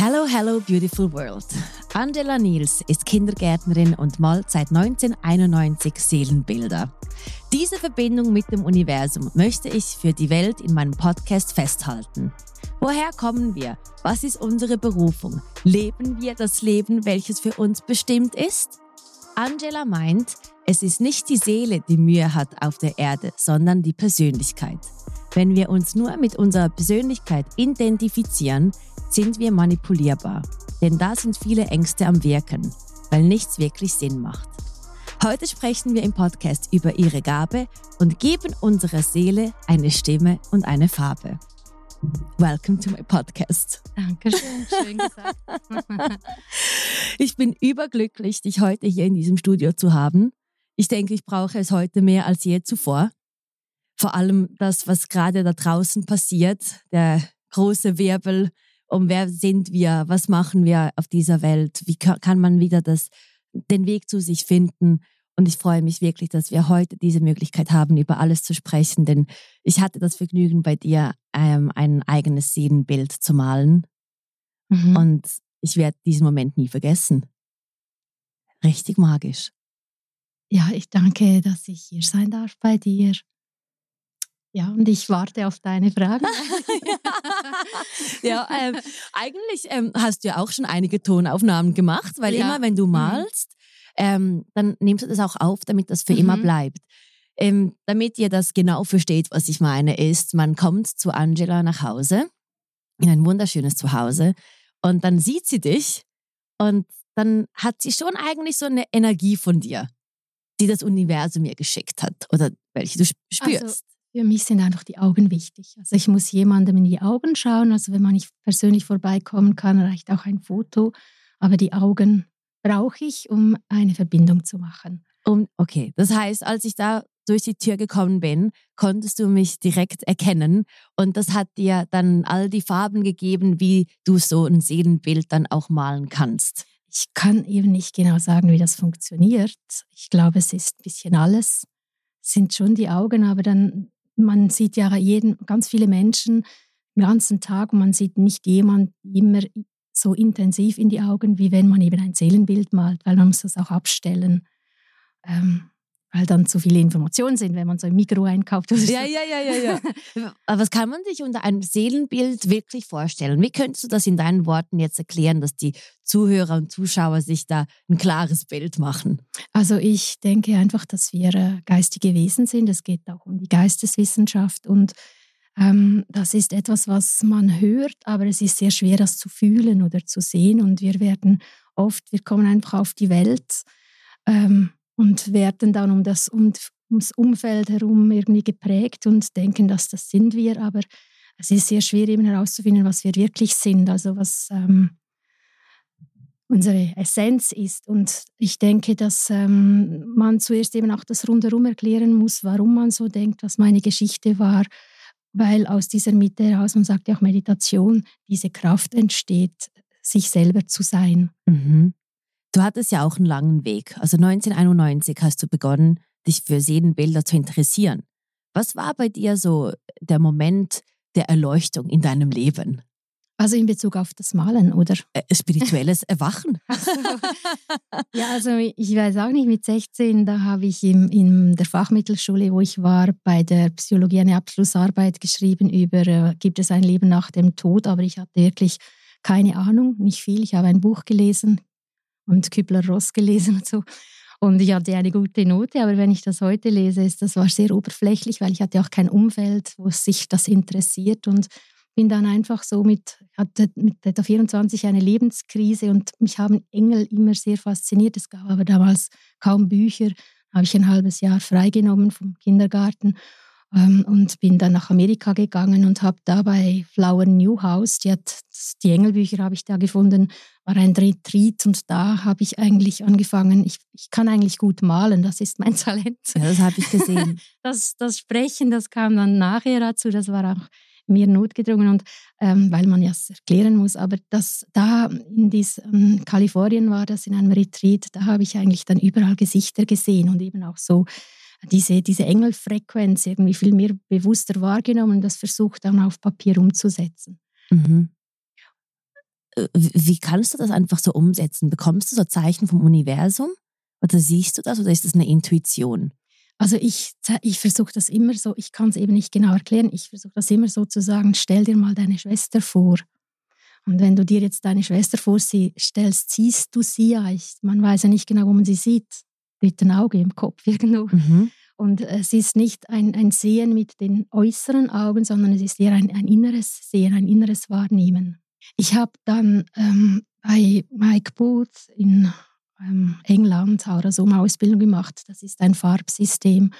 Hello, hello, beautiful world. Angela Niels ist Kindergärtnerin und malt seit 1991 Seelenbilder. Diese Verbindung mit dem Universum möchte ich für die Welt in meinem Podcast festhalten. Woher kommen wir? Was ist unsere Berufung? Leben wir das Leben, welches für uns bestimmt ist? Angela meint, es ist nicht die Seele, die Mühe hat auf der Erde, sondern die Persönlichkeit. Wenn wir uns nur mit unserer Persönlichkeit identifizieren, sind wir manipulierbar. Denn da sind viele Ängste am Wirken, weil nichts wirklich Sinn macht. Heute sprechen wir im Podcast über ihre Gabe und geben unserer Seele eine Stimme und eine Farbe. Welcome to my podcast. Dankeschön, schön gesagt. ich bin überglücklich, dich heute hier in diesem Studio zu haben. Ich denke, ich brauche es heute mehr als je zuvor. Vor allem das, was gerade da draußen passiert, der große Wirbel um wer sind wir, was machen wir auf dieser Welt, wie kann man wieder das, den Weg zu sich finden. Und ich freue mich wirklich, dass wir heute diese Möglichkeit haben, über alles zu sprechen, denn ich hatte das Vergnügen, bei dir ähm, ein eigenes Seelenbild zu malen. Mhm. Und ich werde diesen Moment nie vergessen. Richtig magisch. Ja, ich danke, dass ich hier sein darf bei dir. Ja, und ich warte auf deine Fragen. ja, ähm, eigentlich ähm, hast du ja auch schon einige Tonaufnahmen gemacht, weil ja. immer wenn du mhm. malst, ähm, dann nimmst du das auch auf, damit das für mhm. immer bleibt. Ähm, damit ihr das genau versteht, was ich meine, ist, man kommt zu Angela nach Hause, in ein wunderschönes Zuhause, und dann sieht sie dich und dann hat sie schon eigentlich so eine Energie von dir, die das Universum mir geschickt hat oder welche du spürst. Also für mich sind einfach die Augen wichtig. Also ich muss jemandem in die Augen schauen. Also wenn man nicht persönlich vorbeikommen kann, reicht auch ein Foto. Aber die Augen brauche ich, um eine Verbindung zu machen. Um, okay, das heißt, als ich da durch die Tür gekommen bin, konntest du mich direkt erkennen und das hat dir dann all die Farben gegeben, wie du so ein Seelenbild dann auch malen kannst. Ich kann eben nicht genau sagen, wie das funktioniert. Ich glaube, es ist ein bisschen alles, sind schon die Augen, aber dann man sieht ja jeden, ganz viele Menschen den ganzen Tag und man sieht nicht jemand immer so intensiv in die Augen, wie wenn man eben ein Seelenbild malt, weil man muss das auch abstellen. Ähm, weil dann zu viele Informationen sind, wenn man so ein Mikro einkauft. Ja, ja, ja, ja, ja. Aber was kann man sich unter einem Seelenbild wirklich vorstellen? Wie könntest du das in deinen Worten jetzt erklären, dass die Zuhörer und Zuschauer sich da ein klares Bild machen? Also ich denke einfach, dass wir äh, geistige Wesen sind. Es geht auch um die Geisteswissenschaft und ähm, das ist etwas, was man hört, aber es ist sehr schwer, das zu fühlen oder zu sehen. Und wir werden oft, wir kommen einfach auf die Welt. Ähm, und werden dann um das, um, ums Umfeld herum irgendwie geprägt und denken, dass das sind wir. Aber es ist sehr schwer eben herauszufinden, was wir wirklich sind, also was ähm, unsere Essenz ist. Und ich denke, dass ähm, man zuerst eben auch das rundherum erklären muss, warum man so denkt, was meine Geschichte war, weil aus dieser Mitte heraus, man sagt ja auch Meditation, diese Kraft entsteht, sich selber zu sein. Mhm. Du hattest ja auch einen langen Weg. Also 1991 hast du begonnen, dich für Seelenbilder zu interessieren. Was war bei dir so der Moment der Erleuchtung in deinem Leben? Also in Bezug auf das Malen, oder? Äh, spirituelles Erwachen. ja, also ich weiß auch nicht, mit 16, da habe ich im, in der Fachmittelschule, wo ich war, bei der Psychologie eine Abschlussarbeit geschrieben über, äh, gibt es ein Leben nach dem Tod, aber ich hatte wirklich keine Ahnung, nicht viel. Ich habe ein Buch gelesen, und Kübler-Ross gelesen und so. Und ich hatte eine gute Note, aber wenn ich das heute lese, ist das war sehr oberflächlich, weil ich hatte auch kein Umfeld, wo sich das interessiert und bin dann einfach so mit, hatte mit etwa 24 eine Lebenskrise und mich haben Engel immer sehr fasziniert. Es gab aber damals kaum Bücher, habe ich ein halbes Jahr freigenommen vom Kindergarten und bin dann nach Amerika gegangen und habe da bei Flower Newhouse, die, hat, die Engelbücher habe ich da gefunden, war ein Retreat und da habe ich eigentlich angefangen, ich, ich kann eigentlich gut malen, das ist mein Talent. Ja, das habe ich gesehen. Das, das Sprechen, das kam dann nachher dazu, das war auch mir notgedrungen und ähm, weil man ja es erklären muss, aber das da in diesem ähm, Kalifornien war das in einem Retreat, da habe ich eigentlich dann überall Gesichter gesehen und eben auch so diese, diese Engelfrequenz irgendwie viel mehr bewusster wahrgenommen und das versucht dann auf Papier umzusetzen. Mhm. äh, wie kannst du das einfach so umsetzen? Bekommst du so Zeichen vom Universum? Oder siehst du das oder ist das eine Intuition? Also ich, ich versuche das immer so, ich kann es eben nicht genau erklären, ich versuche das immer so zu sagen, stell dir mal deine Schwester vor. Und wenn du dir jetzt deine Schwester vorstellst, siehst du sie ja. Ich, man weiß ja nicht genau, wo man sie sieht. Mit dem Auge im Kopf irgendwo. Mhm. Und es ist nicht ein, ein Sehen mit den äußeren Augen, sondern es ist eher ein, ein inneres Sehen, ein inneres Wahrnehmen. Ich habe dann ähm, bei Mike Booth in ähm, England Aurasoma-Ausbildung gemacht. Das ist ein Farbsystem.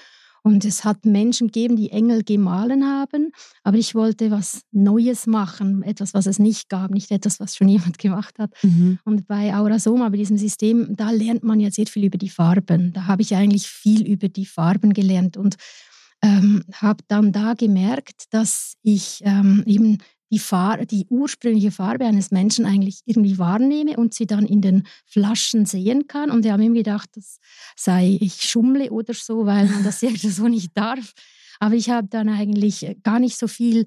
Und es hat Menschen gegeben, die Engel gemahlen haben, aber ich wollte was Neues machen, etwas, was es nicht gab, nicht etwas, was schon jemand gemacht hat. Mhm. Und bei Aurasoma, bei diesem System, da lernt man ja sehr viel über die Farben. Da habe ich eigentlich viel über die Farben gelernt und ähm, habe dann da gemerkt, dass ich ähm, eben die, Farbe, die ursprüngliche Farbe eines Menschen eigentlich irgendwie wahrnehme und sie dann in den Flaschen sehen kann. Und wir haben ihm gedacht, das sei ich schummle oder so, weil man das ja so nicht darf. Aber ich habe dann eigentlich gar nicht so viel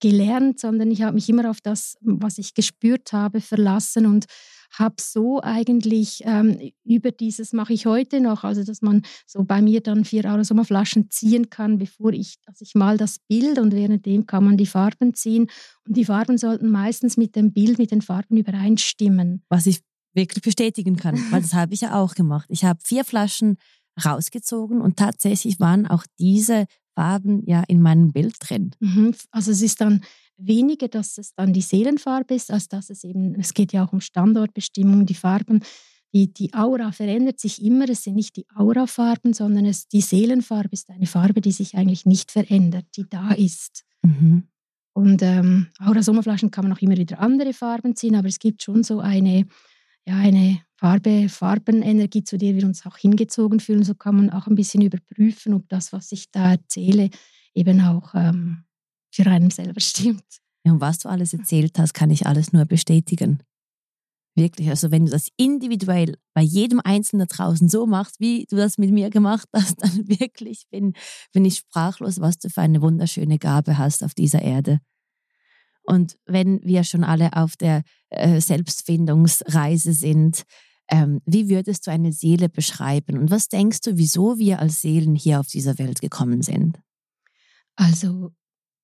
gelernt, sondern ich habe mich immer auf das, was ich gespürt habe, verlassen und habe so eigentlich ähm, über dieses mache ich heute noch, also dass man so bei mir dann vier Arosamaflaschen ziehen kann, bevor ich, also ich mal das Bild und währenddem kann man die Farben ziehen und die Farben sollten meistens mit dem Bild, mit den Farben übereinstimmen. Was ich wirklich bestätigen kann, weil das habe ich ja auch gemacht. Ich habe vier Flaschen rausgezogen und tatsächlich waren auch diese Farben ja in meinem Bild drin. Mhm. Also es ist dann weniger, dass es dann die Seelenfarbe ist, als dass es eben, es geht ja auch um Standortbestimmung, die Farben, die, die Aura verändert sich immer, es sind nicht die Aurafarben, sondern es, die Seelenfarbe ist eine Farbe, die sich eigentlich nicht verändert, die da ist. Mhm. Und ähm, Aura-Sommerflaschen kann man auch immer wieder andere Farben ziehen, aber es gibt schon so eine, ja, eine Farbe, Farbenenergie, zu der wir uns auch hingezogen fühlen. So kann man auch ein bisschen überprüfen, ob das, was ich da erzähle, eben auch ähm, für einen selber stimmt. Ja, und was du alles erzählt hast, kann ich alles nur bestätigen. Wirklich, also wenn du das individuell bei jedem Einzelnen da draußen so machst, wie du das mit mir gemacht hast, dann wirklich bin, bin ich sprachlos, was du für eine wunderschöne Gabe hast auf dieser Erde. Und wenn wir schon alle auf der äh, Selbstfindungsreise sind, ähm, wie würdest du eine Seele beschreiben? Und was denkst du, wieso wir als Seelen hier auf dieser Welt gekommen sind? Also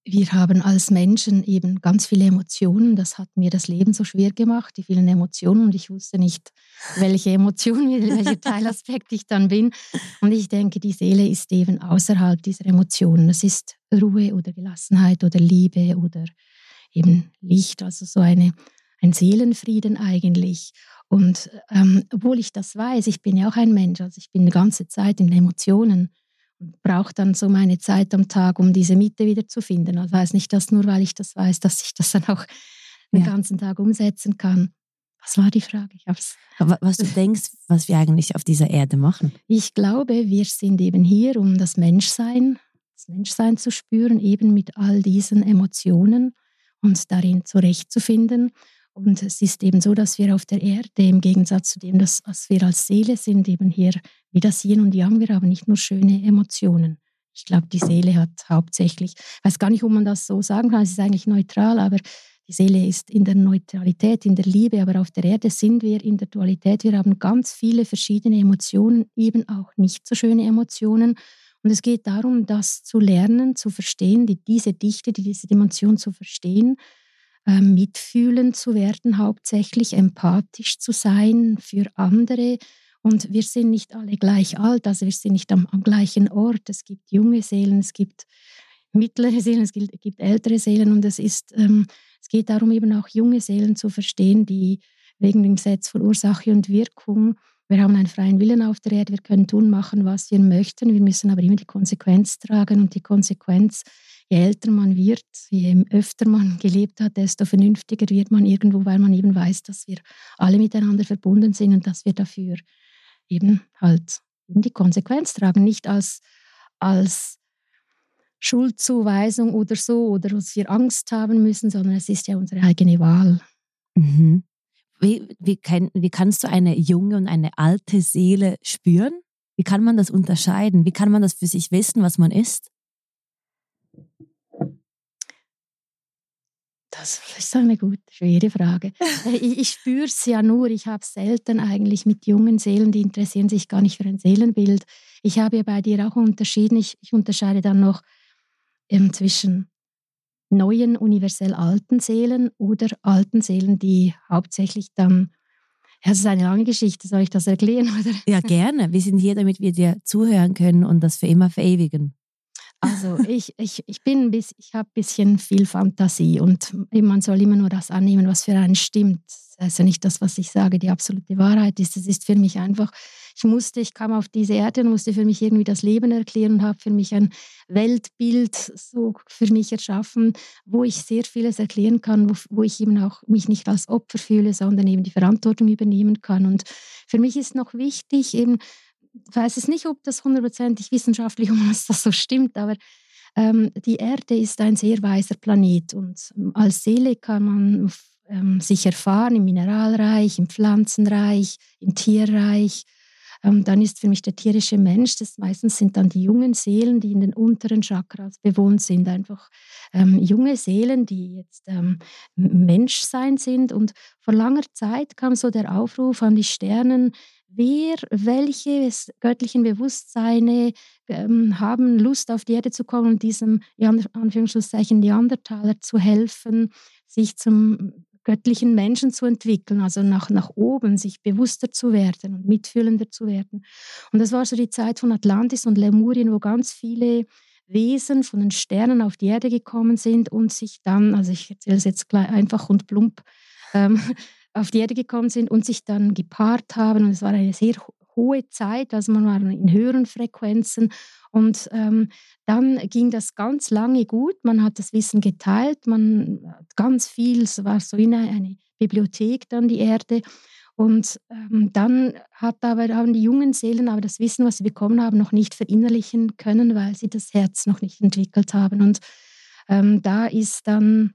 wir haben als Menschen eben ganz viele Emotionen. Das hat mir das Leben so schwer gemacht, die vielen Emotionen. Und ich wusste nicht, welche Emotion, welcher Teilaspekt ich dann bin. Und ich denke, die Seele ist eben außerhalb dieser Emotionen. Es ist Ruhe oder Gelassenheit oder Liebe oder eben Licht, also so eine, ein Seelenfrieden eigentlich. Und ähm, obwohl ich das weiß, ich bin ja auch ein Mensch, also ich bin die ganze Zeit in Emotionen brauche dann so meine Zeit am Tag, um diese Mitte wieder zu finden. Also heißt nicht, dass nur weil ich das weiß, dass ich das dann auch den ja. ganzen Tag umsetzen kann. Was war die Frage? Ich hab's. Was du denkst, was wir eigentlich auf dieser Erde machen? Ich glaube, wir sind eben hier, um das Menschsein, das Menschsein zu spüren, eben mit all diesen Emotionen und darin zurechtzufinden. Und es ist eben so, dass wir auf der Erde, im Gegensatz zu dem, dass, was wir als Seele sind, eben hier wie das Yin und Yang, wir haben nicht nur schöne Emotionen. Ich glaube, die Seele hat hauptsächlich, ich weiß gar nicht, ob man das so sagen kann, es ist eigentlich neutral, aber die Seele ist in der Neutralität, in der Liebe, aber auf der Erde sind wir in der Dualität. Wir haben ganz viele verschiedene Emotionen, eben auch nicht so schöne Emotionen. Und es geht darum, das zu lernen, zu verstehen, die, diese Dichte, die, diese Dimension zu verstehen äh, mitfühlend zu werden, hauptsächlich empathisch zu sein für andere. Und wir sind nicht alle gleich alt, also wir sind nicht am, am gleichen Ort. Es gibt junge Seelen, es gibt mittlere Seelen, es gibt, gibt ältere Seelen und es ist, ähm, es geht darum, eben auch junge Seelen zu verstehen, die wegen dem Gesetz von Ursache und Wirkung wir haben einen freien Willen auf der Erde, wir können tun, machen, was wir möchten. Wir müssen aber immer die Konsequenz tragen und die Konsequenz je älter man wird, je öfter man gelebt hat, desto vernünftiger wird man irgendwo, weil man eben weiß, dass wir alle miteinander verbunden sind und dass wir dafür eben halt die Konsequenz tragen, nicht als, als Schuldzuweisung oder so oder dass wir Angst haben müssen, sondern es ist ja unsere eigene Wahl. Mhm. Wie, wie, kann, wie kannst du eine junge und eine alte Seele spüren? Wie kann man das unterscheiden? Wie kann man das für sich wissen, was man ist? Das ist eine gute, schwere Frage. Ich, ich spüre es ja nur. Ich habe selten eigentlich mit jungen Seelen, die interessieren sich gar nicht für ein Seelenbild. Ich habe ja bei dir auch unterschieden. Ich, ich unterscheide dann noch ähm, zwischen neuen, universell alten Seelen oder alten Seelen, die hauptsächlich dann ja, es ist eine lange Geschichte. Soll ich das erklären? Oder? Ja, gerne. Wir sind hier, damit wir dir zuhören können und das für immer verewigen. Also ich, ich, ich bin bis, ich habe ein bisschen viel Fantasie und man soll immer nur das annehmen, was für einen stimmt. Also nicht das, was ich sage, die absolute Wahrheit ist. Es ist für mich einfach, ich musste, ich kam auf diese Erde und musste für mich irgendwie das Leben erklären und habe für mich ein Weltbild so für mich erschaffen, wo ich sehr vieles erklären kann, wo, wo ich eben auch mich nicht als Opfer fühle, sondern eben die Verantwortung übernehmen kann. Und für mich ist noch wichtig, eben weiß es nicht, ob das hundertprozentig wissenschaftlich um was das so stimmt, aber ähm, die Erde ist ein sehr weiser Planet und ähm, als Seele kann man ähm, sich erfahren im Mineralreich, im Pflanzenreich, im Tierreich. Ähm, dann ist für mich der tierische Mensch, das meistens sind dann die jungen Seelen, die in den unteren Chakras bewohnt sind, einfach ähm, junge Seelen, die jetzt ähm, Menschsein sind. Und vor langer Zeit kam so der Aufruf an die Sternen, wer, welche göttlichen Bewusstseine ähm, haben Lust auf die Erde zu kommen und diesem, Anführungszeichen, Neandertaler zu helfen, sich zum göttlichen Menschen zu entwickeln, also nach, nach oben, sich bewusster zu werden und mitfühlender zu werden. Und das war so die Zeit von Atlantis und Lemurien, wo ganz viele Wesen von den Sternen auf die Erde gekommen sind und sich dann, also ich erzähle es jetzt einfach und plump, ähm, auf die Erde gekommen sind und sich dann gepaart haben. Und es war eine sehr hohe Zeit, also man war in höheren Frequenzen. Und ähm, dann ging das ganz lange gut. Man hat das Wissen geteilt, man hat ganz viel, es war so in eine Bibliothek dann die Erde. Und ähm, dann hat aber, haben die jungen Seelen aber das Wissen, was sie bekommen haben, noch nicht verinnerlichen können, weil sie das Herz noch nicht entwickelt haben. Und ähm, da ist dann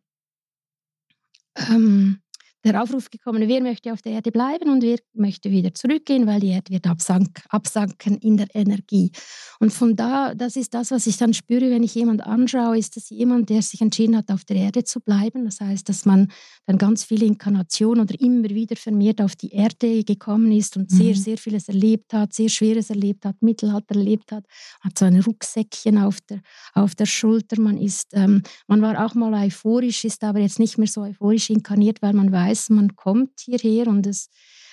ähm, der Aufruf gekommen, wer möchte auf der Erde bleiben und wer möchte wieder zurückgehen, weil die Erde wird absank, absanken in der Energie. Und von da, das ist das, was ich dann spüre, wenn ich jemand anschaue, ist das jemand, der sich entschieden hat, auf der Erde zu bleiben. Das heißt, dass man dann ganz viele Inkarnationen oder immer wieder vermehrt auf die Erde gekommen ist und mhm. sehr, sehr vieles erlebt hat, sehr Schweres erlebt hat, Mittelalter erlebt hat, hat so ein Rucksäckchen auf der, auf der Schulter. Man ist, ähm, man war auch mal euphorisch, ist aber jetzt nicht mehr so euphorisch inkarniert, weil man weiß, weiß, man kommt hierher und es,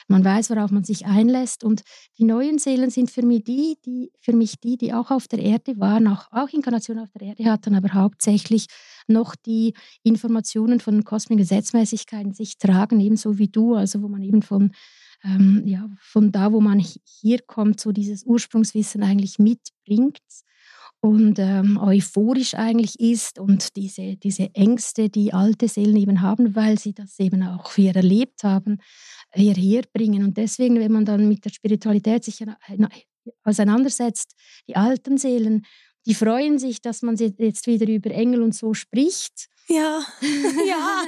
man weiß, worauf man sich einlässt. Und die neuen Seelen sind für mich die, die, für mich die, die auch auf der Erde waren, auch, auch Inkarnation auf der Erde hatten, aber hauptsächlich noch die Informationen von kosmischen Gesetzmäßigkeiten sich tragen, ebenso wie du, also wo man eben von ähm, ja, von da, wo man hier kommt, so dieses Ursprungswissen eigentlich mitbringt und ähm, euphorisch eigentlich ist und diese, diese Ängste, die alte Seelen eben haben, weil sie das eben auch hier erlebt haben, hierher bringen. Und deswegen, wenn man dann mit der Spiritualität sich auseinandersetzt, die alten Seelen, die freuen sich, dass man jetzt wieder über Engel und so spricht ja, ja.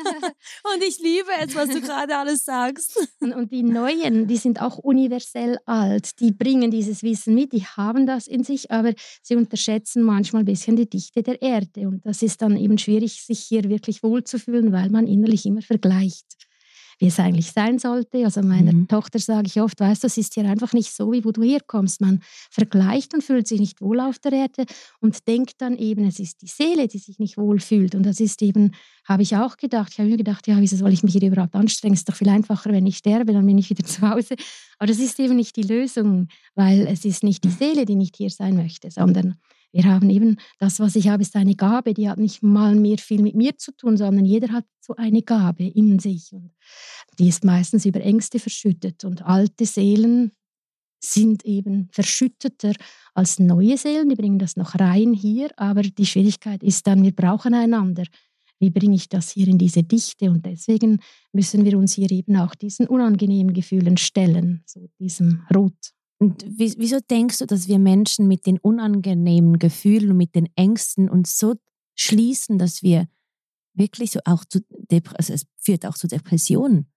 Und ich liebe es, was du gerade alles sagst. Und, und, die Neuen, die sind auch universell alt. Die bringen dieses Wissen mit, die haben das in sich, aber sie unterschätzen manchmal ein bisschen die Dichte der Erde. Und das ist dann eben schwierig, sich hier wirklich wohlzufühlen, weil man innerlich immer vergleicht wie es eigentlich sein sollte. Also meiner mhm. Tochter sage ich oft, weißt du, es ist hier einfach nicht so, wie wo du herkommst. Man vergleicht und fühlt sich nicht wohl auf der Erde und denkt dann eben, es ist die Seele, die sich nicht wohl fühlt. Und das ist eben, habe ich auch gedacht. Ich habe mir gedacht, ja, wieso soll ich mich hier überhaupt anstrengen? Es ist doch viel einfacher, wenn ich sterbe, dann bin ich wieder zu Hause. Aber das ist eben nicht die Lösung, weil es ist nicht die mhm. Seele, die nicht hier sein möchte, sondern wir haben eben, das, was ich habe, ist eine Gabe, die hat nicht mal mehr viel mit mir zu tun, sondern jeder hat so eine Gabe in sich. Und die ist meistens über Ängste verschüttet. Und alte Seelen sind eben verschütteter als neue Seelen, die bringen das noch rein hier, aber die Schwierigkeit ist dann, wir brauchen einander. Wie bringe ich das hier in diese Dichte? Und deswegen müssen wir uns hier eben auch diesen unangenehmen Gefühlen stellen, so diesem Rot. Und wieso denkst du, dass wir Menschen mit den unangenehmen Gefühlen und mit den Ängsten uns so schließen, dass wir wirklich so auch zu Dep also es führt auch zu Depressionen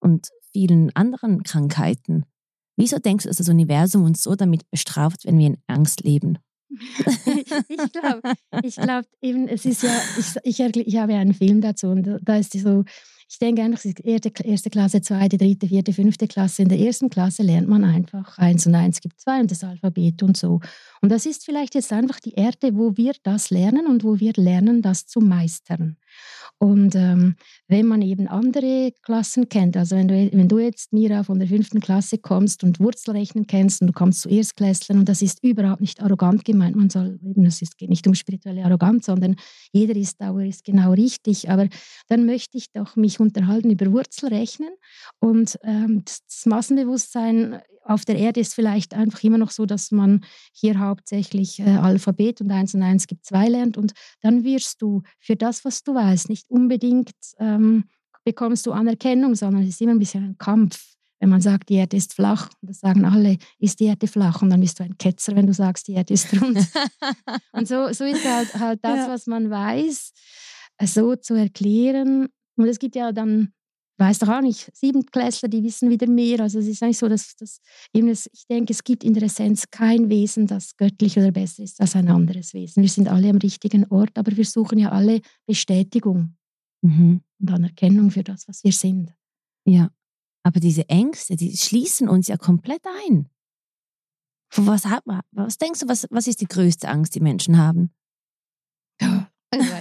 und vielen anderen Krankheiten. Wieso denkst du, dass das Universum uns so damit bestraft, wenn wir in Angst leben? ich glaube, ich glaub, eben, es ist ja, ich, ich, ich habe ja einen Film dazu und da ist so, ich denke einfach, erste, Klasse, zweite, dritte, vierte, fünfte Klasse. In der ersten Klasse lernt man einfach eins und eins gibt zwei und das Alphabet und so. Und das ist vielleicht jetzt einfach die Erde, wo wir das lernen und wo wir lernen, das zu meistern. Und ähm, wenn man eben andere Klassen kennt, also wenn du, wenn du jetzt, Mira, von der fünften Klasse kommst und Wurzelrechnen kennst und du kommst zu Erstklässlern und das ist überhaupt nicht arrogant gemeint, man soll eben, es geht nicht um spirituelle Arroganz, sondern jeder ist da, ist genau richtig, aber dann möchte ich doch mich unterhalten über Wurzelrechnen und ähm, das Massenbewusstsein auf der Erde ist vielleicht einfach immer noch so, dass man hier hauptsächlich äh, Alphabet und eins und eins gibt zwei lernt und dann wirst du für das, was du weißt, nicht unbedingt ähm, bekommst du Anerkennung, sondern es ist immer ein bisschen ein Kampf. Wenn man sagt, die Erde ist flach, und das sagen alle, ist die Erde flach, und dann bist du ein Ketzer, wenn du sagst, die Erde ist rund. und so, so ist halt, halt das, ja. was man weiß, äh, so zu erklären. Und es gibt ja dann weiß doch auch nicht, Siebenklässler, die wissen wieder mehr. Also es ist eigentlich so, dass, dass eben das, ich denke, es gibt in der Essenz kein Wesen, das göttlich oder besser ist als ein anderes Wesen. Wir sind alle am richtigen Ort, aber wir suchen ja alle Bestätigung mhm. und Anerkennung für das, was wir sind. Ja, aber diese Ängste, die schließen uns ja komplett ein. Was, was denkst du, was, was ist die größte Angst, die Menschen haben?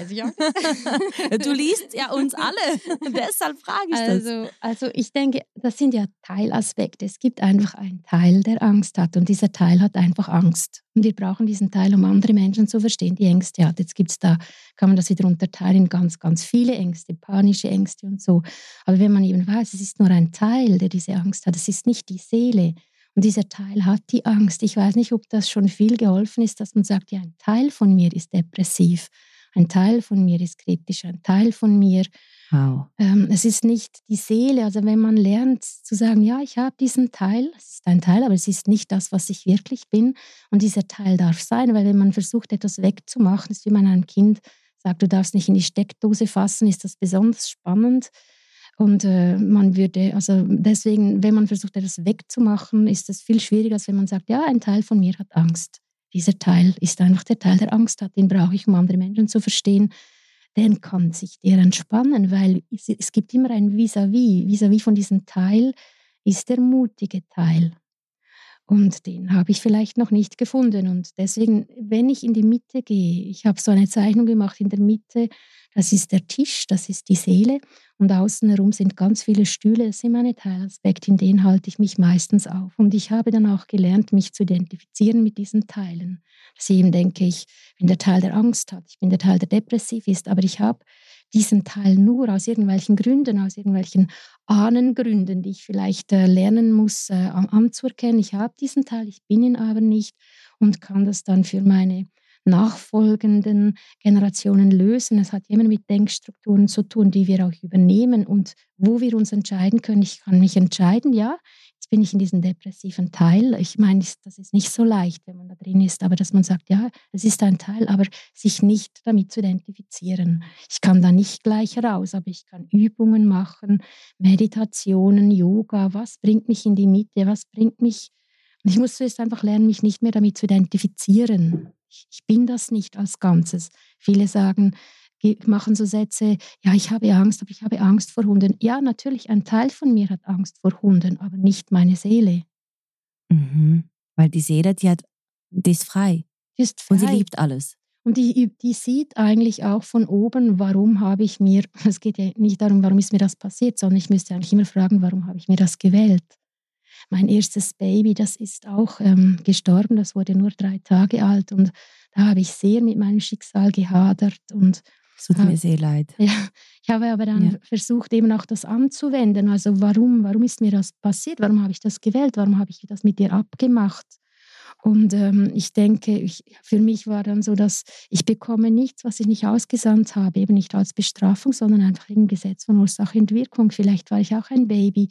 Weiß ich auch. du liest ja uns alle, deshalb frage ich also, das. Also ich denke, das sind ja Teilaspekte. Es gibt einfach einen Teil, der Angst hat und dieser Teil hat einfach Angst. Und wir brauchen diesen Teil, um andere Menschen zu verstehen, die Ängste hat. Jetzt gibt es da, kann man das wieder unterteilen in ganz, ganz viele Ängste, panische Ängste und so. Aber wenn man eben weiß, es ist nur ein Teil, der diese Angst hat, es ist nicht die Seele, und dieser Teil hat die Angst. Ich weiß nicht, ob das schon viel geholfen ist, dass man sagt, ja, ein Teil von mir ist depressiv. Ein Teil von mir ist kritisch, ein Teil von mir. Wow. Ähm, es ist nicht die Seele. Also wenn man lernt zu sagen, ja, ich habe diesen Teil, es ist ein Teil, aber es ist nicht das, was ich wirklich bin. Und dieser Teil darf sein, weil wenn man versucht, etwas wegzumachen, ist wie man einem Kind sagt, du darfst nicht in die Steckdose fassen, ist das besonders spannend. Und äh, man würde, also deswegen, wenn man versucht, etwas wegzumachen, ist das viel schwieriger, als wenn man sagt, ja, ein Teil von mir hat Angst dieser Teil ist einfach der Teil, der Angst hat. Den brauche ich, um andere Menschen zu verstehen. Den kann sich der entspannen, weil es, es gibt immer ein Vis-à-vis. Vis-à-vis von diesem Teil ist der mutige Teil. Und den habe ich vielleicht noch nicht gefunden. Und deswegen, wenn ich in die Mitte gehe, ich habe so eine Zeichnung gemacht in der Mitte, das ist der Tisch, das ist die Seele. Und außen herum sind ganz viele Stühle, das sind meine Teilaspekte, in denen halte ich mich meistens auf. Und ich habe dann auch gelernt, mich zu identifizieren mit diesen Teilen. Dass ich eben denke, ich bin der Teil, der Angst hat, ich bin der Teil, der depressiv ist, aber ich habe diesen Teil nur aus irgendwelchen Gründen, aus irgendwelchen Ahnengründen, die ich vielleicht äh, lernen muss, äh, anzuerkennen. Ich habe diesen Teil, ich bin ihn aber nicht und kann das dann für meine nachfolgenden Generationen lösen. Es hat immer mit Denkstrukturen zu tun, die wir auch übernehmen und wo wir uns entscheiden können. Ich kann mich entscheiden, ja, bin ich in diesem depressiven Teil. Ich meine, das ist nicht so leicht, wenn man da drin ist, aber dass man sagt, ja, es ist ein Teil, aber sich nicht damit zu identifizieren. Ich kann da nicht gleich raus, aber ich kann Übungen machen, Meditationen, Yoga, was bringt mich in die Mitte, was bringt mich ich muss zuerst einfach lernen, mich nicht mehr damit zu identifizieren. Ich bin das nicht als Ganzes. Viele sagen, machen so Sätze, ja, ich habe Angst, aber ich habe Angst vor Hunden. Ja, natürlich, ein Teil von mir hat Angst vor Hunden, aber nicht meine Seele. Mhm. Weil die Seele, die, hat, die ist frei. Die ist frei. Und sie liebt alles. Und die, die sieht eigentlich auch von oben, warum habe ich mir, es geht ja nicht darum, warum ist mir das passiert, sondern ich müsste eigentlich immer fragen, warum habe ich mir das gewählt. Mein erstes Baby, das ist auch ähm, gestorben, das wurde nur drei Tage alt und da habe ich sehr mit meinem Schicksal gehadert und es tut mir sehr leid. Ja, ich habe aber dann ja. versucht, eben auch das anzuwenden. Also warum, warum ist mir das passiert? Warum habe ich das gewählt? Warum habe ich das mit dir abgemacht? Und ähm, ich denke, ich, für mich war dann so, dass ich bekomme nichts, was ich nicht ausgesandt habe, eben nicht als Bestrafung, sondern einfach im Gesetz von Ursache und Wirkung. Vielleicht war ich auch ein Baby,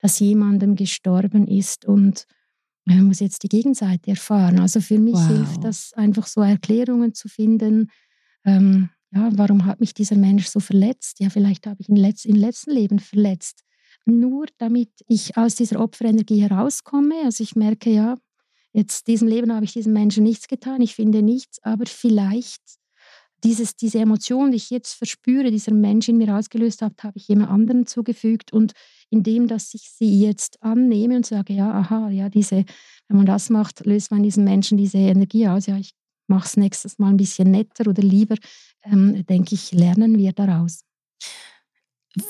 dass jemandem gestorben ist und man muss jetzt die Gegenseite erfahren. Also für mich wow. hilft das einfach so Erklärungen zu finden. Ähm, ja, warum hat mich dieser Mensch so verletzt? Ja, vielleicht habe ich ihn letzt, im letzten Leben verletzt. Nur damit ich aus dieser Opferenergie herauskomme. Also ich merke ja, jetzt diesem Leben habe ich diesem Menschen nichts getan, ich finde nichts, aber vielleicht dieses, diese Emotion, die ich jetzt verspüre, dieser Mensch in mir ausgelöst hat, habe ich jemand anderen zugefügt und indem, dass ich sie jetzt annehme und sage, ja, aha, ja, diese, wenn man das macht, löst man diesen Menschen diese Energie aus, ja, ich mache es nächstes Mal ein bisschen netter oder lieber, ähm, denke ich, lernen wir daraus.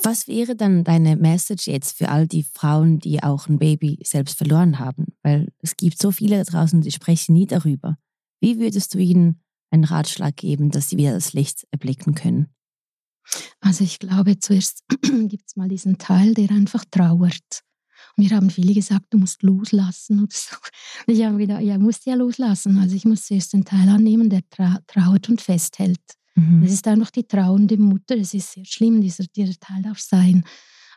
Was wäre dann deine Message jetzt für all die Frauen, die auch ein Baby selbst verloren haben? Weil es gibt so viele da draußen, die sprechen nie darüber. Wie würdest du ihnen einen Ratschlag geben, dass sie wieder das Licht erblicken können? Also ich glaube, zuerst gibt es mal diesen Teil, der einfach trauert. Und mir haben viele gesagt, du musst loslassen. Und ich habe gedacht, ja, musst ja loslassen. Also ich muss zuerst den Teil annehmen, der tra trauert und festhält. Mhm. Das ist einfach die trauernde Mutter. Das ist sehr schlimm, dieser, dieser Teil darf sein.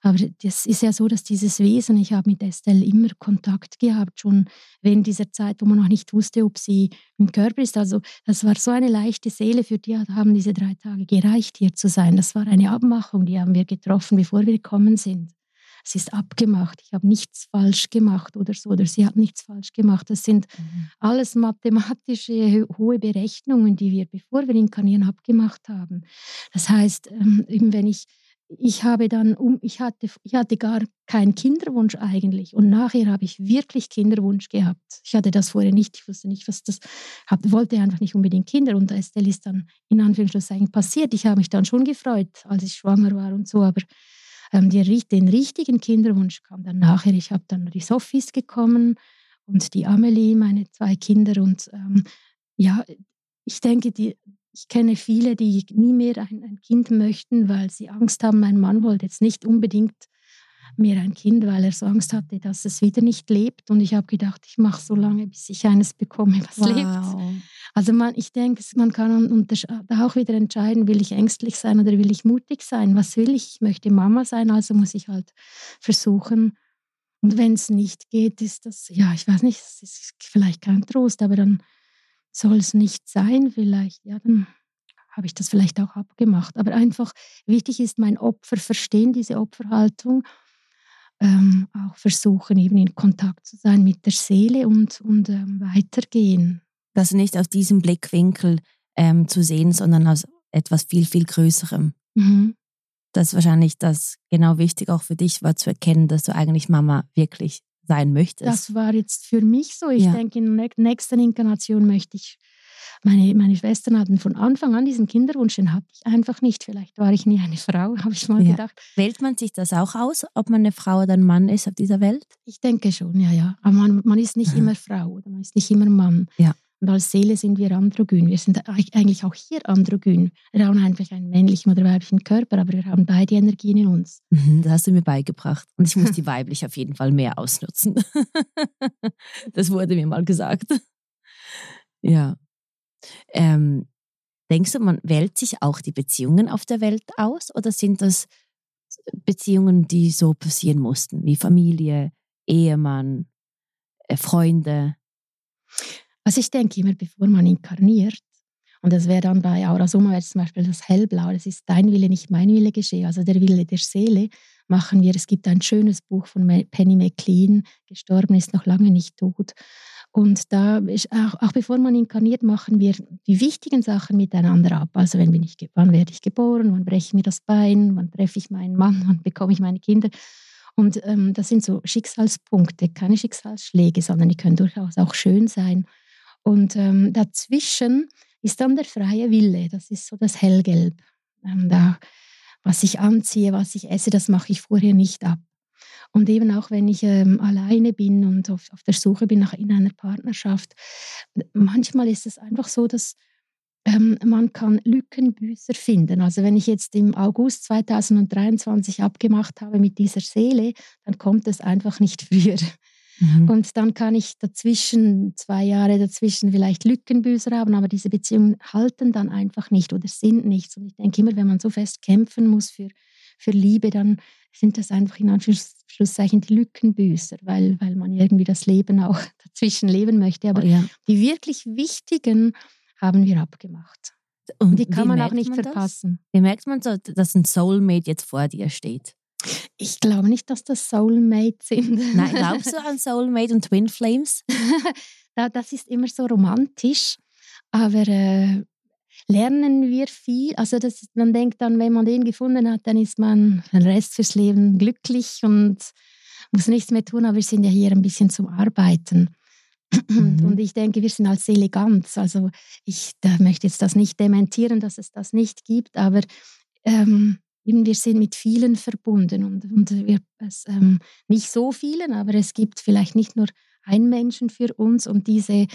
Aber das ist ja so, dass dieses Wesen, ich habe mit Estelle immer Kontakt gehabt, schon während dieser Zeit, wo man noch nicht wusste, ob sie im Körper ist. Also das war so eine leichte Seele, für die haben diese drei Tage gereicht, hier zu sein. Das war eine Abmachung, die haben wir getroffen, bevor wir gekommen sind. Es ist abgemacht, ich habe nichts falsch gemacht oder so, oder sie hat nichts falsch gemacht. Das sind mhm. alles mathematische hohe Berechnungen, die wir, bevor wir inkarnieren, abgemacht haben. Das heißt, ähm, wenn ich ich habe dann um, ich hatte, ich hatte gar keinen Kinderwunsch eigentlich und nachher habe ich wirklich Kinderwunsch gehabt. Ich hatte das vorher nicht, ich wusste nicht, was das, hab, wollte einfach nicht unbedingt Kinder und Estelle ist dann in Anführungszeichen passiert. Ich habe mich dann schon gefreut, als ich schwanger war und so, aber ähm, die, den richtigen Kinderwunsch kam dann nachher. Ich habe dann die Sophies gekommen und die Amelie, meine zwei Kinder. Und ähm, ja, ich denke, die, ich kenne viele, die nie mehr ein, ein, Kind möchten, weil sie Angst haben, mein Mann wollte jetzt nicht unbedingt mehr ein Kind, weil er so Angst hatte, dass es wieder nicht lebt. Und ich habe gedacht, ich mache so lange, bis ich eines bekomme, was wow. lebt. Also man, ich denke, man kann da auch wieder entscheiden, will ich ängstlich sein oder will ich mutig sein? Was will ich? Ich möchte Mama sein, also muss ich halt versuchen. Und wenn es nicht geht, ist das, ja, ich weiß nicht, es ist vielleicht kein Trost, aber dann soll es nicht sein, vielleicht, ja, dann habe ich das vielleicht auch abgemacht. Aber einfach wichtig ist, mein Opfer verstehen, diese Opferhaltung, ähm, auch versuchen, eben in Kontakt zu sein mit der Seele und, und ähm, weitergehen das nicht aus diesem Blickwinkel ähm, zu sehen, sondern aus etwas viel, viel Größerem. Mhm. Das ist wahrscheinlich das genau wichtig auch für dich war, zu erkennen, dass du eigentlich Mama wirklich sein möchtest. Das war jetzt für mich so. Ich ja. denke, in der nächsten Inkarnation möchte ich meine, meine Schwestern hatten von Anfang an diesen Kinderwunsch, den hatte ich einfach nicht. Vielleicht war ich nie eine Frau, habe ich mal ja. gedacht. Wählt man sich das auch aus, ob man eine Frau oder ein Mann ist auf dieser Welt? Ich denke schon, ja, ja. Aber man, man ist nicht immer Frau oder man ist nicht immer Mann. Ja. Und als Seele sind wir androgyn. Wir sind eigentlich auch hier androgyn. Wir haben einfach einen männlichen oder weiblichen Körper, aber wir haben beide Energien in uns. Mhm, das hast du mir beigebracht. Und ich muss die weiblich auf jeden Fall mehr ausnutzen. das wurde mir mal gesagt. Ja. Ähm, denkst du, man wählt sich auch die Beziehungen auf der Welt aus oder sind das Beziehungen, die so passieren mussten, wie Familie, Ehemann, äh, Freunde? Also ich denke immer, bevor man inkarniert, und das wäre dann bei Aura Summa zum Beispiel das Hellblau, das ist dein Wille, nicht mein Wille geschehe, also der Wille der Seele, machen wir, es gibt ein schönes Buch von Penny McLean, gestorben ist noch lange nicht tot. Und da auch, auch bevor man inkarniert, machen wir die wichtigen Sachen miteinander ab. Also wenn bin ich, wann werde ich geboren, wann breche ich mir das Bein, wann treffe ich meinen Mann, wann bekomme ich meine Kinder. Und ähm, das sind so Schicksalspunkte, keine Schicksalsschläge, sondern die können durchaus auch schön sein. Und ähm, dazwischen ist dann der freie Wille, das ist so das Hellgelb. Ähm, da, was ich anziehe, was ich esse, das mache ich vorher nicht ab. Und eben auch wenn ich ähm, alleine bin und auf, auf, der Suche bin nach in einer Partnerschaft, manchmal ist es einfach so, dass ähm, man kann Lückenbüßer finden. Also wenn ich jetzt im August 2023 abgemacht habe mit dieser Seele, dann kommt es einfach nicht früher. Mhm. Und dann kann ich dazwischen, zwei Jahre dazwischen vielleicht Lückenbüßer haben, aber diese Beziehungen halten dann einfach nicht oder sind nichts. Und ich denke immer, wenn man so fest kämpfen muss für, für Liebe, dann sind das einfach in Anführungszeichen die Lückenbüßer, weil, weil man irgendwie das Leben auch dazwischen leben möchte. Aber oh ja. die wirklich wichtigen haben wir abgemacht. Und die kann man auch nicht man verpassen. Das? Wie merkt man so, dass ein Soulmate jetzt vor dir steht? Ich glaube nicht, dass das Soulmates sind. Nein, glaubst du an Soulmate und Twin Flames? das ist immer so romantisch, aber äh, lernen wir viel. Also das, man denkt dann, wenn man den gefunden hat, dann ist man den Rest fürs Leben glücklich und muss nichts mehr tun, aber wir sind ja hier ein bisschen zum Arbeiten. Mhm. Und ich denke, wir sind als Seele ganz. Also ich möchte jetzt das nicht dementieren, dass es das nicht gibt, aber ähm, eben wir sind mit vielen verbunden und, und wir, es, ähm, nicht so vielen, aber es gibt vielleicht nicht nur einen Menschen für uns und diese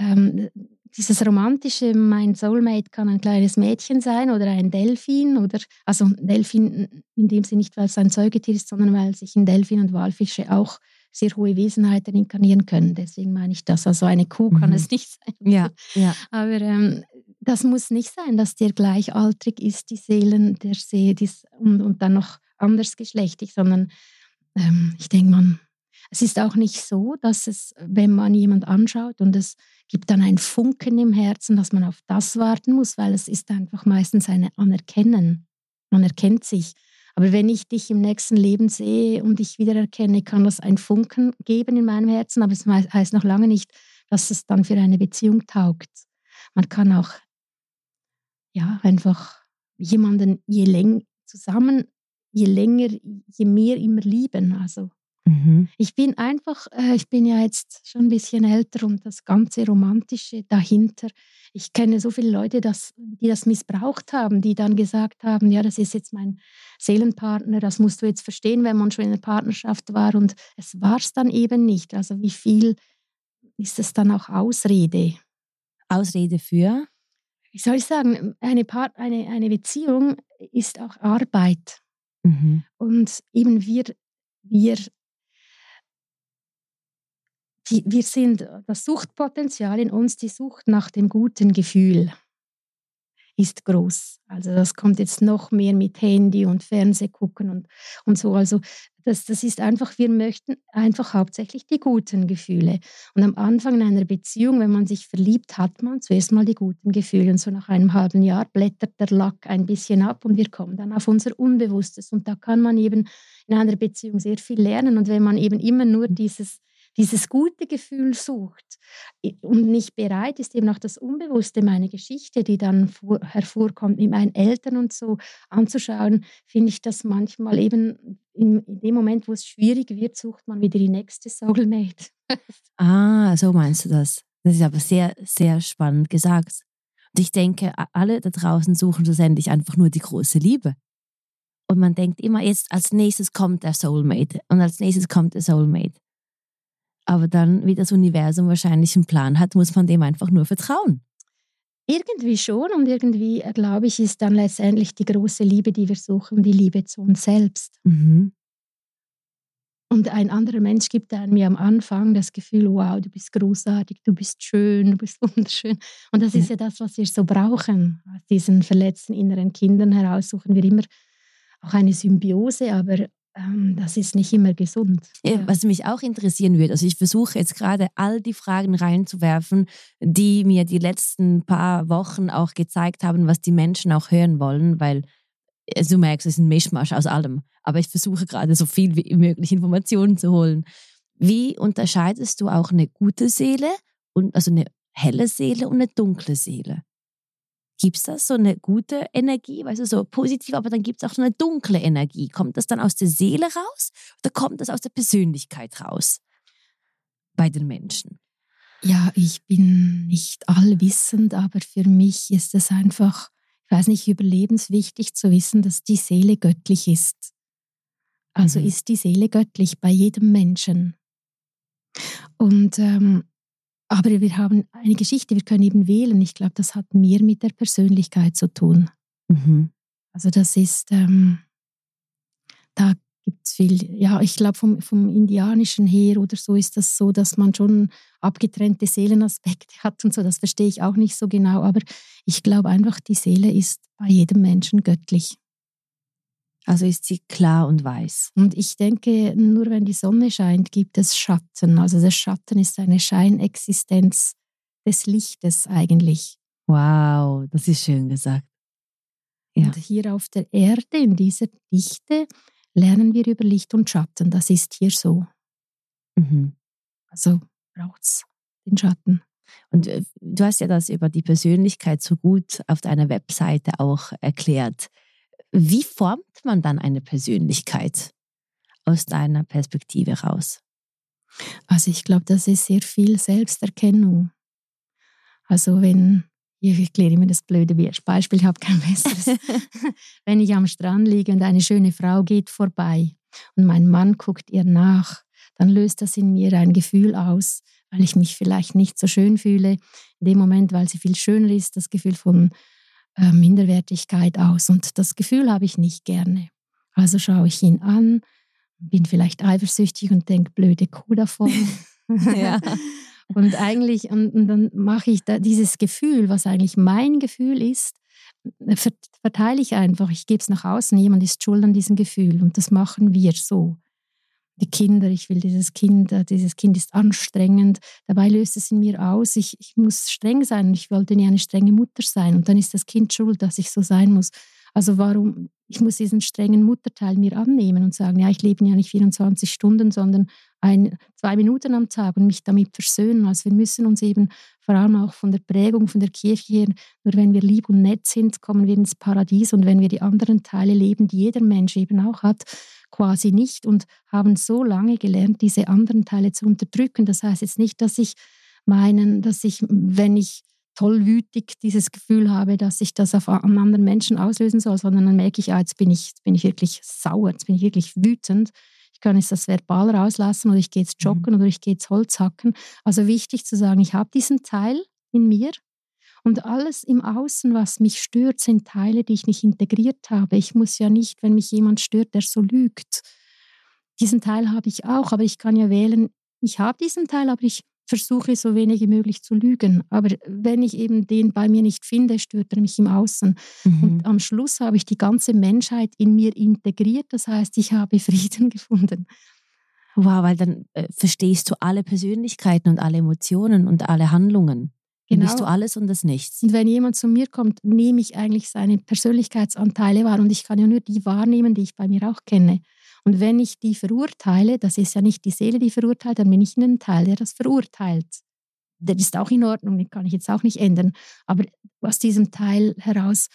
ähm, dieses romantische, mein Soulmate kann ein kleines Mädchen sein oder ein Delfin oder also Delfin in dem Sinne nicht, weil es ein Säugetier ist, sondern weil sich in Delfin und Walfische auch sehr hohe Wesenheiten inkarnieren können. Deswegen meine ich das. Also eine Kuh kann mhm. es nicht sein. Ja, ja. Aber ähm, das muss nicht sein, dass der gleichaltrig ist, die Seelen der See dies, und, und dann noch andersgeschlechtig, sondern ähm, ich denke, man, es ist auch nicht so, dass es, wenn man jemand anschaut und es gibt dann ein Funken im Herzen, dass man auf das warten muss, weil es ist einfach meistens ein Anerkennen. Man erkennt sich. Aber wenn ich dich im nächsten Leben sehe und dich wiedererkenne, kann das ein Funken geben in meinem Herzen, aber es heißt noch lange nicht, dass es dann für eine Beziehung taugt. Man kann auch ja einfach jemanden je länger zusammen, je länger, je mehr immer lieben. Also Mhm. Ich bin einfach, äh, ich bin ja jetzt schon ein bisschen älter und das ganze Romantische dahinter. Ich kenne so viele Leute, das, die das missbraucht haben, die dann gesagt haben, ja, das ist jetzt mein Seelenpartner, das musst du jetzt verstehen, wenn man schon in der Partnerschaft war. Und es war es dann eben nicht. Also wie viel ist es dann auch Ausrede? Ausrede für? Wie soll ich sagen, eine, Part, eine, eine Beziehung ist auch Arbeit. Mhm. Und eben wir, wir die, wir sind, das Suchtpotenzial in uns, die Sucht nach dem guten Gefühl ist groß. Also das kommt jetzt noch mehr mit Handy und Fernsehgucken und, und so. Also das, das ist einfach, wir möchten einfach hauptsächlich die guten Gefühle. Und am Anfang einer Beziehung, wenn man sich verliebt, hat man zuerst mal die guten Gefühle. Und so nach einem halben Jahr blättert der Lack ein bisschen ab und wir kommen dann auf unser Unbewusstes. Und da kann man eben in einer Beziehung sehr viel lernen. Und wenn man eben immer nur dieses dieses gute Gefühl sucht und nicht bereit ist, eben auch das Unbewusste, meine Geschichte, die dann vor, hervorkommt, mit meinen Eltern und so anzuschauen, finde ich das manchmal eben in, in, dem Moment, wo es schwierig wird, sucht man wieder die nächste Soulmate. ah, so meinst du das. Das ist aber sehr, sehr spannend gesagt. Und ich denke, alle da draußen suchen schlussendlich einfach nur die große Liebe. Und man denkt immer, jetzt als nächstes kommt der Soulmate und als nächstes kommt der Soulmate. Aber dann, wie das Universum wahrscheinlich einen Plan hat, muss man dem einfach nur vertrauen. Irgendwie schon und irgendwie, äh, glaube ich, ist dann letztendlich die große Liebe, die wir suchen, die Liebe zu uns selbst. Mhm. Und ein anderer Mensch gibt einem mir am Anfang das Gefühl, wow, du bist großartig, du bist schön, du bist wunderschön. Und das ja. ist ja das, was wir so brauchen. Aus diesen verletzten inneren Kindern heraus suchen wir immer auch eine Symbiose, aber das ist nicht immer gesund. Ja, was mich auch interessieren würde, also ich versuche jetzt gerade all die Fragen reinzuwerfen, die mir die letzten paar Wochen auch gezeigt haben, was die Menschen auch hören wollen, weil äh, du merkst, es ist ein Mischmasch aus allem. Aber ich versuche gerade so viel wie möglich Informationen zu holen. Wie unterscheidest du auch eine gute Seele und also eine helle Seele und eine dunkle Seele? Gibt es das so eine gute Energie, weißt du, so positiv, aber dann gibt es auch so eine dunkle Energie. Kommt das dann aus der Seele raus oder kommt das aus der Persönlichkeit raus bei den Menschen? Ja, ich bin nicht allwissend, aber für mich ist es einfach, ich weiß nicht, überlebenswichtig zu wissen, dass die Seele göttlich ist. Also mhm. ist die Seele göttlich bei jedem Menschen. Und ähm, aber wir haben eine Geschichte, wir können eben wählen. Ich glaube, das hat mehr mit der Persönlichkeit zu tun. Mhm. Also das ist, ähm, da gibt es viel, ja, ich glaube vom, vom Indianischen her oder so ist das so, dass man schon abgetrennte Seelenaspekte hat und so, das verstehe ich auch nicht so genau, aber ich glaube einfach, die Seele ist bei jedem Menschen göttlich. Also ist sie klar und weiß. Und ich denke, nur wenn die Sonne scheint, gibt es Schatten. Also der Schatten ist eine Scheinexistenz des Lichtes eigentlich. Wow, das ist schön gesagt. Ja. Und hier auf der Erde, in dieser Dichte, lernen wir über Licht und Schatten. Das ist hier so. Mhm. Also braucht es den Schatten. Und äh, du hast ja das über die Persönlichkeit so gut auf deiner Webseite auch erklärt. Wie formt man dann eine Persönlichkeit aus deiner Perspektive raus? Also ich glaube, das ist sehr viel Selbsterkennung. Also wenn, ich erkläre mir das blöde Beispiel, ich habe kein besseres. wenn ich am Strand liege und eine schöne Frau geht vorbei und mein Mann guckt ihr nach, dann löst das in mir ein Gefühl aus, weil ich mich vielleicht nicht so schön fühle. In dem Moment, weil sie viel schöner ist, das Gefühl von äh, Minderwertigkeit aus. Und das Gefühl habe ich nicht gerne. Also schaue ich ihn an, bin vielleicht eifersüchtig und denke, blöde Kuh davon. ja. Und eigentlich, und, und dann mache ich da dieses Gefühl, was eigentlich mein Gefühl ist, verteile ich einfach. Ich gebe es nach außen. Jemand ist schuld an diesem Gefühl. Und das machen wir so die Kinder, ich will dieses Kind, äh, dieses Kind ist anstrengend. Dabei löst es in mir aus, ich, ich muss streng sein ich wollte nie eine strenge Mutter sein. Und dann ist das Kind schuld, dass ich so sein muss. Also warum, ich muss diesen strengen Mutterteil mir annehmen und sagen, ja, ich lebe ja nicht 24 Stunden, sondern ein, zwei Minuten am Tag und mich damit versöhnen. Also wir müssen uns eben vor allem auch von der Prägung, von der Kirche her, nur wenn wir lieb und nett sind, kommen wir ins Paradies und wenn wir die anderen Teile leben, die jeder Mensch eben auch hat, quasi nicht und haben so lange gelernt, diese anderen Teile zu unterdrücken. Das heißt jetzt nicht, dass ich meinen, dass ich, wenn ich tollwütig dieses Gefühl habe, dass ich das auf einen anderen Menschen auslösen soll, sondern dann merke ich, ah, jetzt bin ich, jetzt bin ich wirklich sauer, jetzt bin ich wirklich wütend. Ich kann jetzt das verbal rauslassen oder ich gehe jetzt mhm. joggen mhm. oder ich gehe jetzt Holz hacken. Also wichtig zu sagen, ich habe diesen Teil in mir und alles im Außen, was mich stört, sind Teile, die ich nicht integriert habe. Ich muss ja nicht, wenn mich jemand stört, der so lügt. Diesen Teil habe ich auch, aber ich kann ja wählen, ich habe diesen Teil, aber ich versuche so wenig wie möglich zu lügen. Aber wenn ich eben den bei mir nicht finde, stört er mich im Außen. Mhm. Und am Schluss habe ich die ganze Menschheit in mir integriert. Das heißt, ich habe Frieden gefunden. Wow, weil dann äh, verstehst du alle Persönlichkeiten und alle Emotionen und alle Handlungen. Genau. Bist du alles und das Nichts. Und wenn jemand zu mir kommt, nehme ich eigentlich seine Persönlichkeitsanteile wahr und ich kann ja nur die wahrnehmen, die ich bei mir auch kenne. Und wenn ich die verurteile, das ist ja nicht die Seele, die verurteilt, dann bin ich ein Teil, der das verurteilt. Der ist auch in Ordnung, den kann ich jetzt auch nicht ändern. Aber aus diesem Teil heraus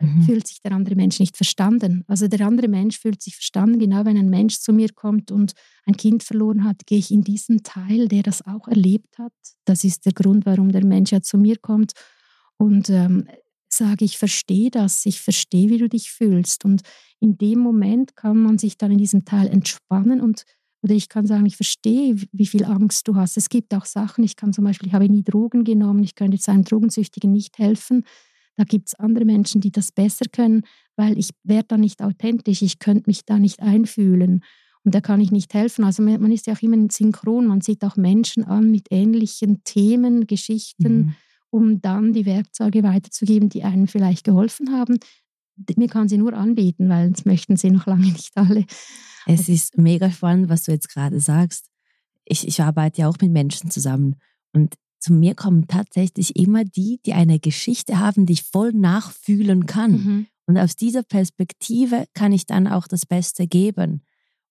mhm. fühlt sich der andere Mensch nicht verstanden. Also der andere Mensch fühlt sich verstanden, genau wenn ein Mensch zu mir kommt und ein Kind verloren hat, gehe ich in diesen Teil, der das auch erlebt hat. Das ist der Grund, warum der Mensch ja zu mir kommt und ähm, sage, ich verstehe das, ich verstehe, wie du dich fühlst. Und in dem Moment kann man sich dann in diesem Teil entspannen und oder ich kann sagen, ich verstehe, wie viel Angst du hast. Es gibt auch Sachen, ich kann zum Beispiel, ich habe nie Drogen genommen, ich könnte jetzt einem Drogensüchtigen nicht helfen. Da gibt es andere Menschen, die das besser können, weil ich wäre da nicht authentisch, ich könnte mich da nicht einfühlen und da kann ich nicht helfen. Also man ist ja auch immer synchron, man sieht auch Menschen an mit ähnlichen Themen, Geschichten, mhm. um dann die Werkzeuge weiterzugeben, die einem vielleicht geholfen haben. Mir kann sie nur anbieten, weil das möchten sie noch lange nicht alle. Es ist mega spannend, was du jetzt gerade sagst. Ich, ich arbeite ja auch mit Menschen zusammen und zu mir kommen tatsächlich immer die, die eine Geschichte haben, die ich voll nachfühlen kann. Mhm. Und aus dieser Perspektive kann ich dann auch das Beste geben.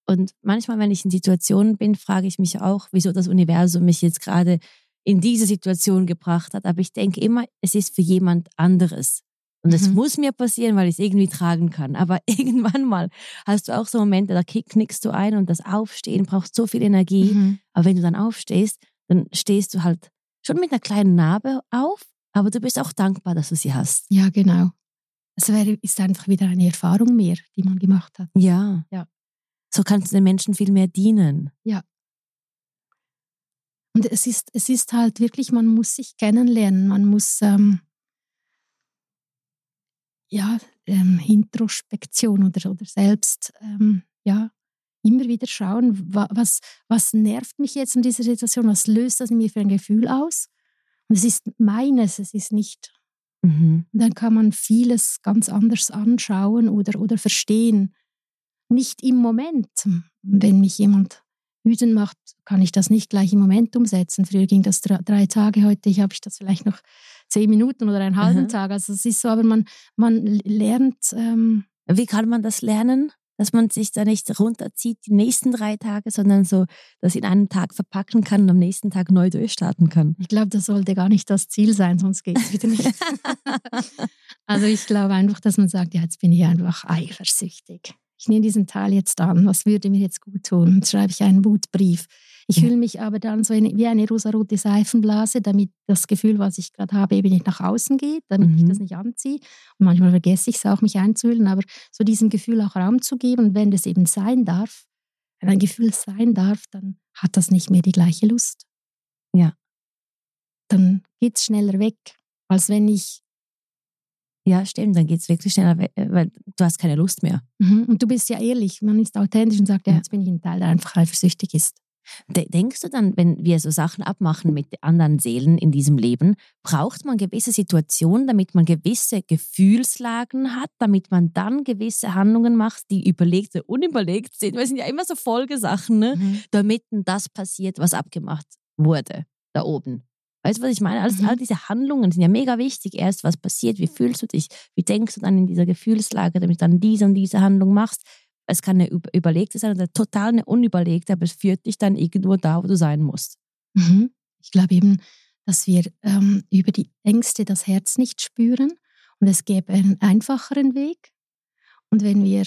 Und manchmal, wenn ich in Situationen bin, frage ich mich auch, wieso das Universum mich jetzt gerade in diese Situation gebracht hat. Aber ich denke immer, es ist für jemand anderes. Und es mhm. muss mir passieren, weil ich es irgendwie tragen kann. Aber irgendwann mal hast du auch so Momente, da knickst du ein und das Aufstehen braucht so viel Energie. Mhm. Aber wenn du dann aufstehst, dann stehst du halt schon mit einer kleinen Narbe auf, aber du bist auch dankbar, dass du sie hast. Ja, genau. Es wäre, ist einfach wieder eine Erfahrung mehr, die man gemacht hat. Ja. ja. So kannst du den Menschen viel mehr dienen. Ja. Und es ist, es ist halt wirklich, man muss sich kennenlernen, man muss ähm, ja, ähm, Introspektion oder, oder selbst ähm, ja, immer wieder schauen, was, was nervt mich jetzt in dieser Situation, was löst das in mir für ein Gefühl aus. Und es ist meines, es ist nicht. Mhm. Und dann kann man vieles ganz anders anschauen oder, oder verstehen. Nicht im Moment. Wenn mich jemand wütend macht, kann ich das nicht gleich im Moment umsetzen. Früher ging das drei Tage, heute habe ich das vielleicht noch zehn Minuten oder einen halben mhm. Tag. Also es ist so, aber man, man lernt. Ähm, Wie kann man das lernen? Dass man sich da nicht runterzieht die nächsten drei Tage, sondern so das in einem Tag verpacken kann und am nächsten Tag neu durchstarten kann. Ich glaube, das sollte gar nicht das Ziel sein, sonst geht es wieder nicht. also ich glaube einfach, dass man sagt, ja, jetzt bin ich einfach eifersüchtig. Ich nehme diesen Teil jetzt an, was würde mir jetzt gut tun? Jetzt schreibe ich einen Wutbrief. Ich fühle mich aber dann so wie eine rosarote Seifenblase, damit das Gefühl, was ich gerade habe, eben nicht nach außen geht, damit mhm. ich das nicht anziehe. Und manchmal vergesse ich es auch, mich einzuhüllen, aber so diesem Gefühl auch Raum zu geben. Und wenn das eben sein darf, wenn ein Gefühl sein darf, dann hat das nicht mehr die gleiche Lust. Ja. Dann geht es schneller weg, als wenn ich ja, stimmt, dann geht es wirklich schneller, weg, äh, weil du hast keine Lust mehr. Mhm. Und du bist ja ehrlich, man ist authentisch und sagt, ja, jetzt bin ich ein Teil, der einfach eifersüchtig ist. Denkst du dann, wenn wir so Sachen abmachen mit anderen Seelen in diesem Leben, braucht man gewisse Situationen, damit man gewisse Gefühlslagen hat, damit man dann gewisse Handlungen macht, die überlegt oder unüberlegt sind? Wir sind ja immer so Folgesachen, ne? Mhm. damit das passiert, was abgemacht wurde da oben. Weißt du, was ich meine? Alles, mhm. All diese Handlungen sind ja mega wichtig. Erst, was passiert, wie fühlst du dich, wie denkst du dann in dieser Gefühlslage, damit du dann diese und diese Handlung machst es kann eine überlegte sein oder total eine unüberlegte, aber es führt dich dann irgendwo da, wo du sein musst. Mhm. Ich glaube eben, dass wir ähm, über die Ängste das Herz nicht spüren und es gäbe einen einfacheren Weg. Und wenn wir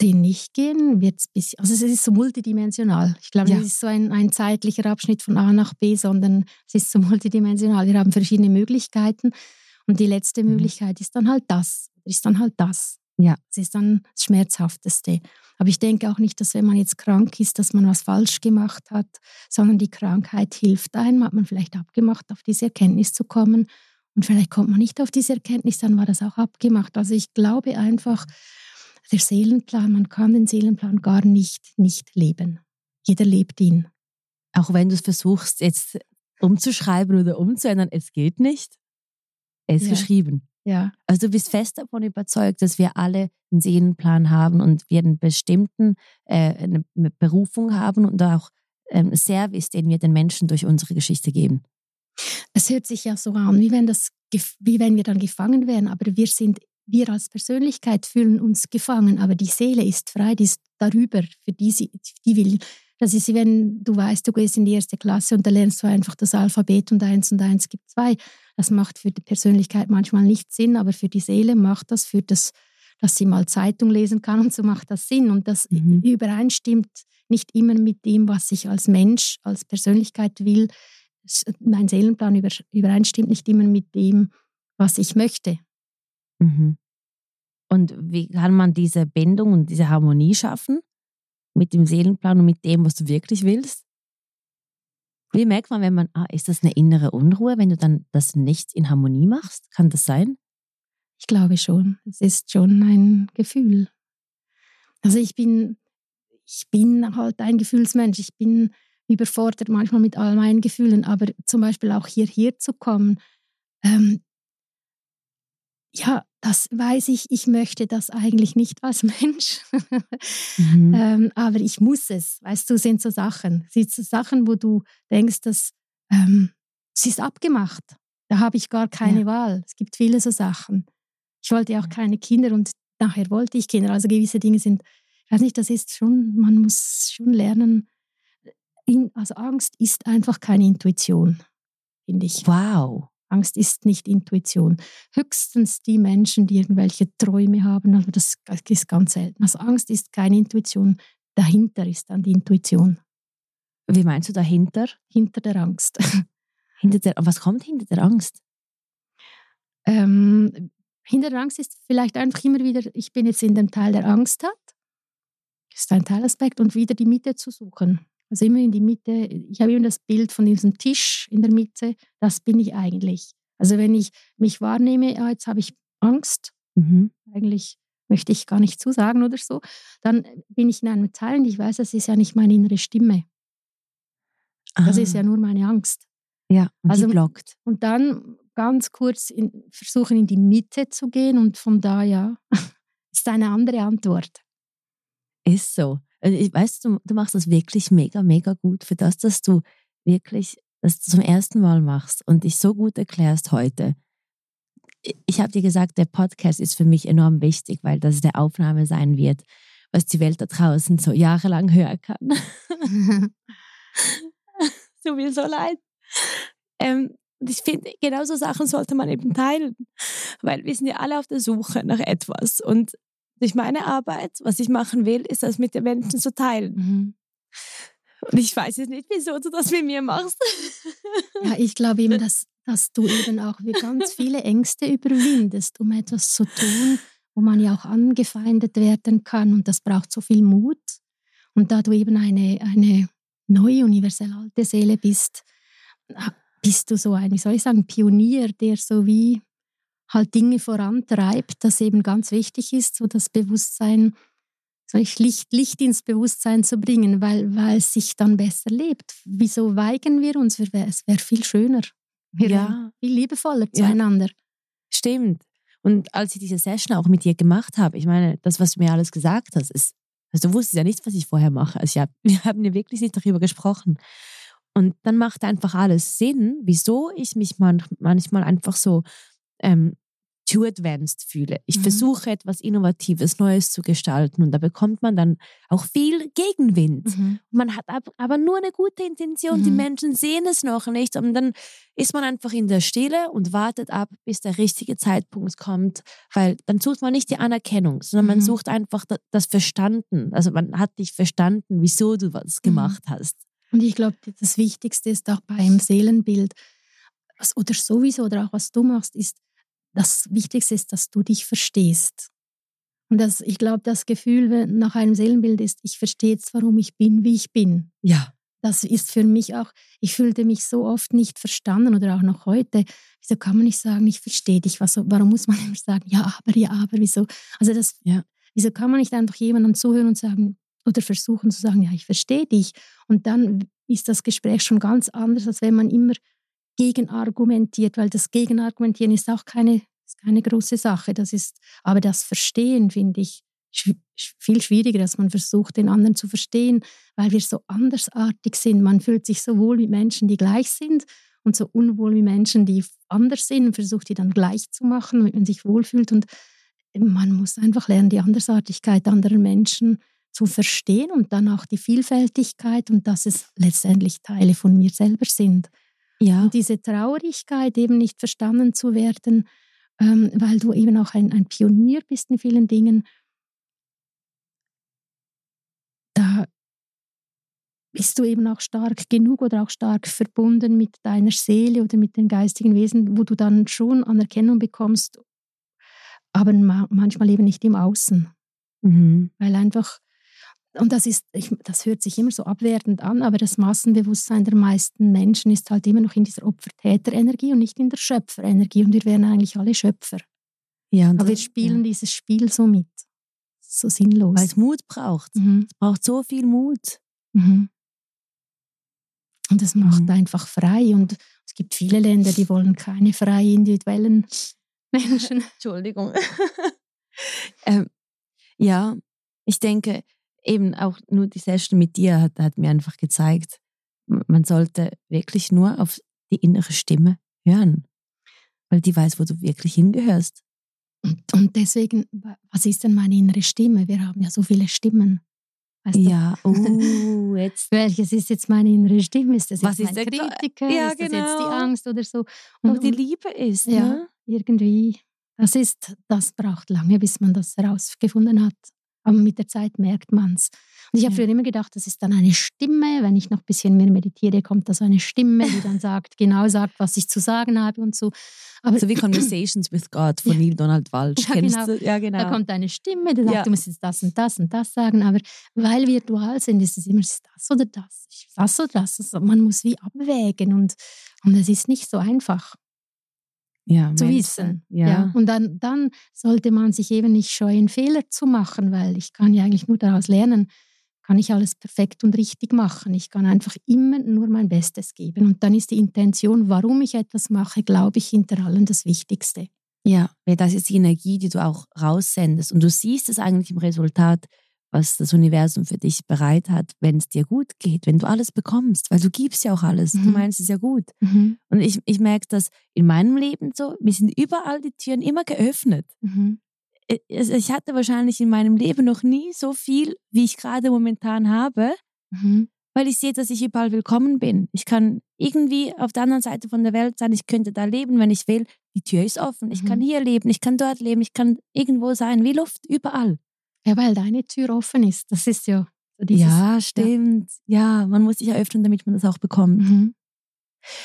den nicht gehen, wird es bisschen, also es ist so multidimensional. Ich glaube, ja. es ist so ein, ein zeitlicher Abschnitt von A nach B, sondern es ist so multidimensional. Wir haben verschiedene Möglichkeiten und die letzte mhm. Möglichkeit ist dann halt das, ist dann halt das. Ja. Das ist dann das Schmerzhafteste. Aber ich denke auch nicht, dass wenn man jetzt krank ist, dass man was falsch gemacht hat, sondern die Krankheit hilft einem, hat man vielleicht abgemacht, auf diese Erkenntnis zu kommen. Und vielleicht kommt man nicht auf diese Erkenntnis, dann war das auch abgemacht. Also ich glaube einfach, der Seelenplan, man kann den Seelenplan gar nicht nicht leben. Jeder lebt ihn. Auch wenn du es versuchst, jetzt umzuschreiben oder umzuändern, es geht nicht. Er ist ja. geschrieben. Ja. Also du bist fest davon überzeugt, dass wir alle einen Seelenplan haben und wir einen bestimmten äh, eine Berufung haben und auch ähm, Service, den wir den Menschen durch unsere Geschichte geben. Es hört sich ja so an, wie wenn, das, wie wenn wir dann gefangen wären, aber wir sind, wir als Persönlichkeit fühlen uns gefangen, aber die Seele ist frei, die ist darüber, für die sie, die will. Das ist, wie wenn du weißt, du gehst in die erste Klasse und da lernst du einfach das Alphabet und eins und eins gibt zwei. Das macht für die Persönlichkeit manchmal nicht Sinn, aber für die Seele macht das, für das, dass sie mal Zeitung lesen kann und so macht das Sinn. Und das mhm. übereinstimmt nicht immer mit dem, was ich als Mensch, als Persönlichkeit will. Mein Seelenplan übereinstimmt nicht immer mit dem, was ich möchte. Mhm. Und wie kann man diese Bindung und diese Harmonie schaffen mit dem Seelenplan und mit dem, was du wirklich willst? Wie merkt man, wenn man, ah, ist das eine innere Unruhe, wenn du dann das nicht in Harmonie machst? Kann das sein? Ich glaube schon. Es ist schon ein Gefühl. Also ich bin, ich bin halt ein Gefühlsmensch. Ich bin überfordert manchmal mit all meinen Gefühlen, aber zum Beispiel auch hierher zu kommen, ähm, ja, das weiß ich, ich möchte das eigentlich nicht als Mensch. mhm. ähm, aber ich muss es. Weißt du, sind so Sachen. Sind so Sachen, wo du denkst, dass ähm, es ist abgemacht. Da habe ich gar keine ja. Wahl. Es gibt viele so Sachen. Ich wollte auch keine Kinder und nachher wollte ich Kinder. Also gewisse Dinge sind, ich weiß nicht, das ist schon, man muss schon lernen. In, also Angst ist einfach keine Intuition, finde ich. Wow. Angst ist nicht Intuition. Höchstens die Menschen, die irgendwelche Träume haben, aber das ist ganz selten. Also Angst ist keine Intuition. Dahinter ist dann die Intuition. Wie meinst du dahinter? Hinter der Angst. Hinter der, was kommt hinter der Angst? Ähm, hinter der Angst ist vielleicht einfach immer wieder, ich bin jetzt in dem Teil, der Angst hat. Das ist ein Teilaspekt und wieder die Mitte zu suchen. Also immer in die Mitte. Ich habe immer das Bild von diesem Tisch in der Mitte. Das bin ich eigentlich. Also wenn ich mich wahrnehme, ja, jetzt habe ich Angst, mhm. eigentlich möchte ich gar nicht zusagen oder so, dann bin ich in einem Teil und ich weiß, das ist ja nicht meine innere Stimme. Das ist ja ah. nur meine Angst. Ja, und also, die blockt. Und dann ganz kurz in, versuchen, in die Mitte zu gehen und von da, ja, ist eine andere Antwort. Ist so. Also ich weiß, du, du machst das wirklich mega, mega gut für das, dass du wirklich das zum ersten Mal machst und dich so gut erklärst heute. Ich habe dir gesagt, der Podcast ist für mich enorm wichtig, weil das eine Aufnahme sein wird. was die Welt da draußen so jahrelang hören kann. Tut mir so leid. Ähm, und ich finde, genau so Sachen sollte man eben teilen, weil wir sind ja alle auf der Suche nach etwas. Und durch meine Arbeit, was ich machen will, ist das mit den Menschen zu teilen. Mhm. Und ich weiß jetzt nicht, wieso du das mit mir machst. Ja, ich glaube eben, dass, dass du eben auch wie ganz viele Ängste überwindest, um etwas zu tun, wo man ja auch angefeindet werden kann. Und das braucht so viel Mut. Und da du eben eine, eine neue, universell alte Seele bist, bist du so ein, wie soll ich sagen, Pionier, der so wie halt Dinge vorantreibt, das eben ganz wichtig ist, so das Bewusstsein, soll ich Licht, Licht ins Bewusstsein zu bringen, weil, weil es sich dann besser lebt. Wieso weigern wir uns? Es wäre viel schöner. Wir ja. viel liebevoller zueinander. Ja. Stimmt. Und als ich diese Session auch mit dir gemacht habe, ich meine, das, was du mir alles gesagt hast, ist, also du wusstest ja nicht, was ich vorher mache. Also hab, wir haben ja wirklich nicht darüber gesprochen. Und dann macht einfach alles Sinn, wieso ich mich manchmal einfach so ähm, too advanced fühle. Ich mhm. versuche etwas Innovatives, Neues zu gestalten und da bekommt man dann auch viel Gegenwind. Mhm. Man hat aber nur eine gute Intention, mhm. die Menschen sehen es noch nicht und dann ist man einfach in der Stille und wartet ab, bis der richtige Zeitpunkt kommt, weil dann sucht man nicht die Anerkennung, sondern man mhm. sucht einfach das Verstanden. Also man hat dich verstanden, wieso du was mhm. gemacht hast. Und ich glaube, das Wichtigste ist auch beim Seelenbild, was, oder sowieso, oder auch was du machst, ist, das Wichtigste ist, dass du dich verstehst. Und das, ich glaube, das Gefühl nach einem Seelenbild ist, ich verstehe jetzt, warum ich bin, wie ich bin. Ja. Das ist für mich auch, ich fühlte mich so oft nicht verstanden oder auch noch heute. Wieso kann man nicht sagen, ich verstehe dich? Was, warum muss man immer sagen, ja, aber, ja, aber, wieso? Also das, ja. wieso kann man nicht einfach jemandem zuhören und sagen, oder versuchen zu sagen, ja, ich verstehe dich. Und dann ist das Gespräch schon ganz anders, als wenn man immer gegenargumentiert, weil das Gegenargumentieren ist auch keine, ist keine große Sache. Das ist, aber das Verstehen finde ich viel schwieriger, dass man versucht, den anderen zu verstehen, weil wir so andersartig sind. Man fühlt sich so wohl mit Menschen, die gleich sind und so unwohl mit Menschen, die anders sind und versucht, die dann gleich zu machen, damit man sich wohlfühlt. Und man muss einfach lernen, die Andersartigkeit anderer Menschen zu verstehen und dann auch die Vielfältigkeit und dass es letztendlich Teile von mir selber sind. Ja. Und diese Traurigkeit, eben nicht verstanden zu werden, ähm, weil du eben auch ein, ein Pionier bist in vielen Dingen, da bist du eben auch stark genug oder auch stark verbunden mit deiner Seele oder mit den geistigen Wesen, wo du dann schon Anerkennung bekommst, aber manchmal eben nicht im Außen. Mhm. Weil einfach und das ist, ich, das hört sich immer so abwertend an, aber das Massenbewusstsein der meisten Menschen ist halt immer noch in dieser Opfer-Täter-Energie und nicht in der Schöpfer-Energie. Und wir wären eigentlich alle Schöpfer. Ja, aber wir spielen ja. dieses Spiel so mit. So sinnlos. Weil es Mut braucht. Mhm. Es braucht so viel Mut. Mhm. Und es macht mhm. einfach frei. Und es gibt viele Länder, die wollen keine frei individuellen Menschen. Entschuldigung. ähm, ja, ich denke, eben auch nur die Session mit dir hat, hat mir einfach gezeigt, man sollte wirklich nur auf die innere Stimme hören, weil die weiß, wo du wirklich hingehörst. Und, und deswegen, was ist denn meine innere Stimme? Wir haben ja so viele Stimmen. Weißt ja, uh, jetzt. Welches ist jetzt meine innere Stimme? Ist das jetzt was mein ist Kritiker? Ja, ist das genau. jetzt die genau. Angst oder so? Und, und die Liebe ist, ja, ne? irgendwie. Das ist, das braucht lange, bis man das herausgefunden hat. Aber mit der Zeit merkt man es. Und ich habe ja. früher immer gedacht, das ist dann eine Stimme. Wenn ich noch ein bisschen mehr meditiere, kommt da so eine Stimme, die dann sagt, genau sagt, was ich zu sagen habe und so. Aber so wie Conversations with God von ja. Neil Donald Walsh. Ja, Kennst genau. du? Ja, genau. Da kommt eine Stimme, die sagt, ja. du musst jetzt das und das und das sagen. Aber weil wir dual sind, ist es immer ist das oder das, das oder das. Also man muss wie abwägen und, und es ist nicht so einfach ja, zu wissen. Ja. ja. Und dann, dann sollte man sich eben nicht scheuen, Fehler zu machen, weil ich kann ja eigentlich nur daraus lernen, kann ich alles perfekt und richtig machen. Ich kann einfach immer nur mein Bestes geben. Und dann ist die Intention, warum ich etwas mache, glaube ich, hinter allem das Wichtigste. Ja, weil das ist die Energie, die du auch raussendest. Und du siehst es eigentlich im Resultat, was das Universum für dich bereit hat, wenn es dir gut geht, wenn du alles bekommst, weil du gibst ja auch alles, mhm. du meinst es ja gut. Mhm. Und ich, ich merke das in meinem Leben so, mir sind überall die Türen immer geöffnet. Mhm. ich hatte wahrscheinlich in meinem Leben noch nie so viel, wie ich gerade momentan habe, mhm. weil ich sehe, dass ich überall willkommen bin. Ich kann irgendwie auf der anderen Seite von der Welt sein, ich könnte da leben, wenn ich will. Die Tür ist offen, ich mhm. kann hier leben, ich kann dort leben, ich kann irgendwo sein, wie Luft, überall. Ja, weil deine Tür offen ist. Das ist ja. Dieses, ja, stimmt. Ja. ja. man muss sich eröffnen, damit man das auch bekommt. Mhm.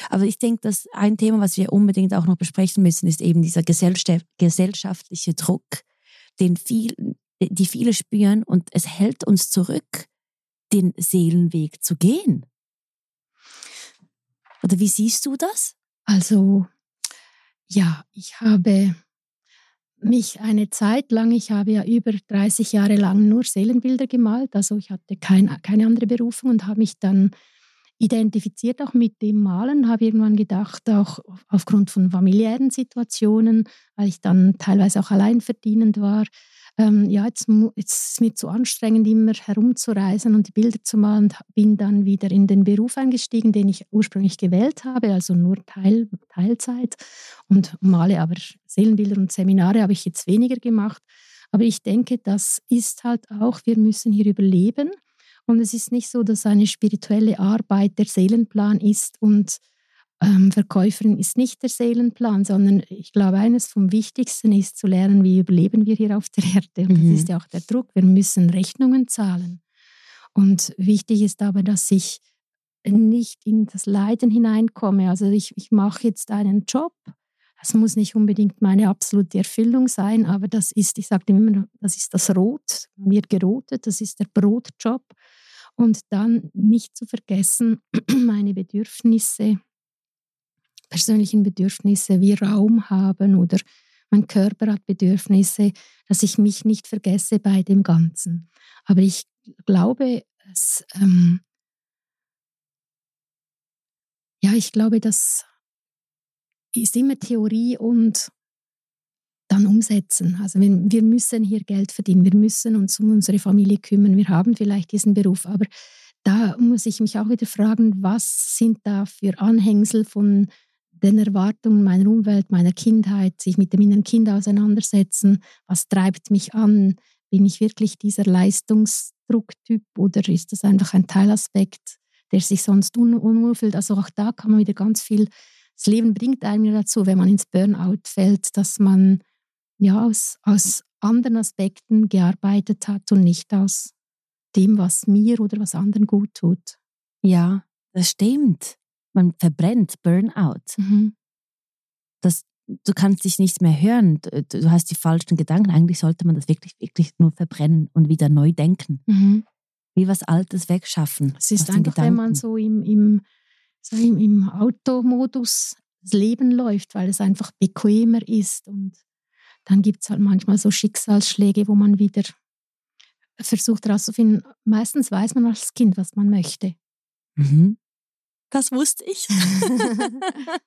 Aber ich denke, dass ein Thema, was wir unbedingt auch noch besprechen müssen, ist eben dieser gesellschaftliche Druck, den viel, die viele spüren und es hält uns zurück, den Seelenweg zu gehen. Oder wie siehst du das? Also, ja, ich habe mich eine Zeit lang, ich habe ja über 30 Jahre lang nur Seelenbilder gemalt, also ich hatte kein, keine andere Berufung und habe mich dann identifiziert auch mit dem Malen, habe irgendwann gedacht, auch aufgrund von familiären Situationen, weil ich dann teilweise auch alleinverdienend war, ähm, ja, jetzt, jetzt ist es mir zu anstrengend, immer herumzureisen und die Bilder zu malen und bin dann wieder in den Beruf eingestiegen, den ich ursprünglich gewählt habe, also nur Teil, Teilzeit und male aber Seelenbilder und Seminare habe ich jetzt weniger gemacht. Aber ich denke, das ist halt auch, wir müssen hier überleben und es ist nicht so, dass eine spirituelle Arbeit der Seelenplan ist und ähm, Verkäuferin ist nicht der Seelenplan, sondern ich glaube, eines vom Wichtigsten ist zu lernen, wie überleben wir hier auf der Erde. Und mhm. das ist ja auch der Druck. Wir müssen Rechnungen zahlen. Und wichtig ist aber, dass ich nicht in das Leiden hineinkomme. Also ich, ich mache jetzt einen Job. Das muss nicht unbedingt meine absolute Erfüllung sein, aber das ist, ich sage immer, das ist das Rot, mir gerotet, das ist der Brotjob. Und dann nicht zu vergessen, meine Bedürfnisse, persönlichen Bedürfnisse wie Raum haben oder mein Körper hat Bedürfnisse, dass ich mich nicht vergesse bei dem Ganzen. Aber ich glaube, es, ähm, ja, ich glaube, das ist immer Theorie und dann umsetzen. Also wir, wir müssen hier Geld verdienen, wir müssen uns um unsere Familie kümmern, wir haben vielleicht diesen Beruf, aber da muss ich mich auch wieder fragen, was sind da für Anhängsel von den Erwartungen meiner Umwelt, meiner Kindheit, sich mit dem inneren Kind auseinandersetzen. Was treibt mich an? Bin ich wirklich dieser Leistungsdrucktyp oder ist das einfach ein Teilaspekt, der sich sonst un unwohl fühlt? Also auch da kann man wieder ganz viel, das Leben bringt einem dazu, wenn man ins Burnout fällt, dass man ja aus, aus anderen Aspekten gearbeitet hat und nicht aus dem, was mir oder was anderen gut tut. Ja, das stimmt man verbrennt, Burnout. Mhm. Das, du kannst dich nicht mehr hören, du, du, hast die falschen Gedanken. Eigentlich sollte man das wirklich, wirklich nur verbrennen und wieder neu denken. Mhm. Wie was Altes wegschaffen. Es ist einfach, wenn man so im, im, so im, im Automodus das Leben läuft, weil es einfach bequemer ist. Und dann gibt es halt manchmal so Schicksalsschläge, wo man wieder versucht herauszufinden, meistens weiß man als Kind, was man möchte. Mhm. Das wusste ich.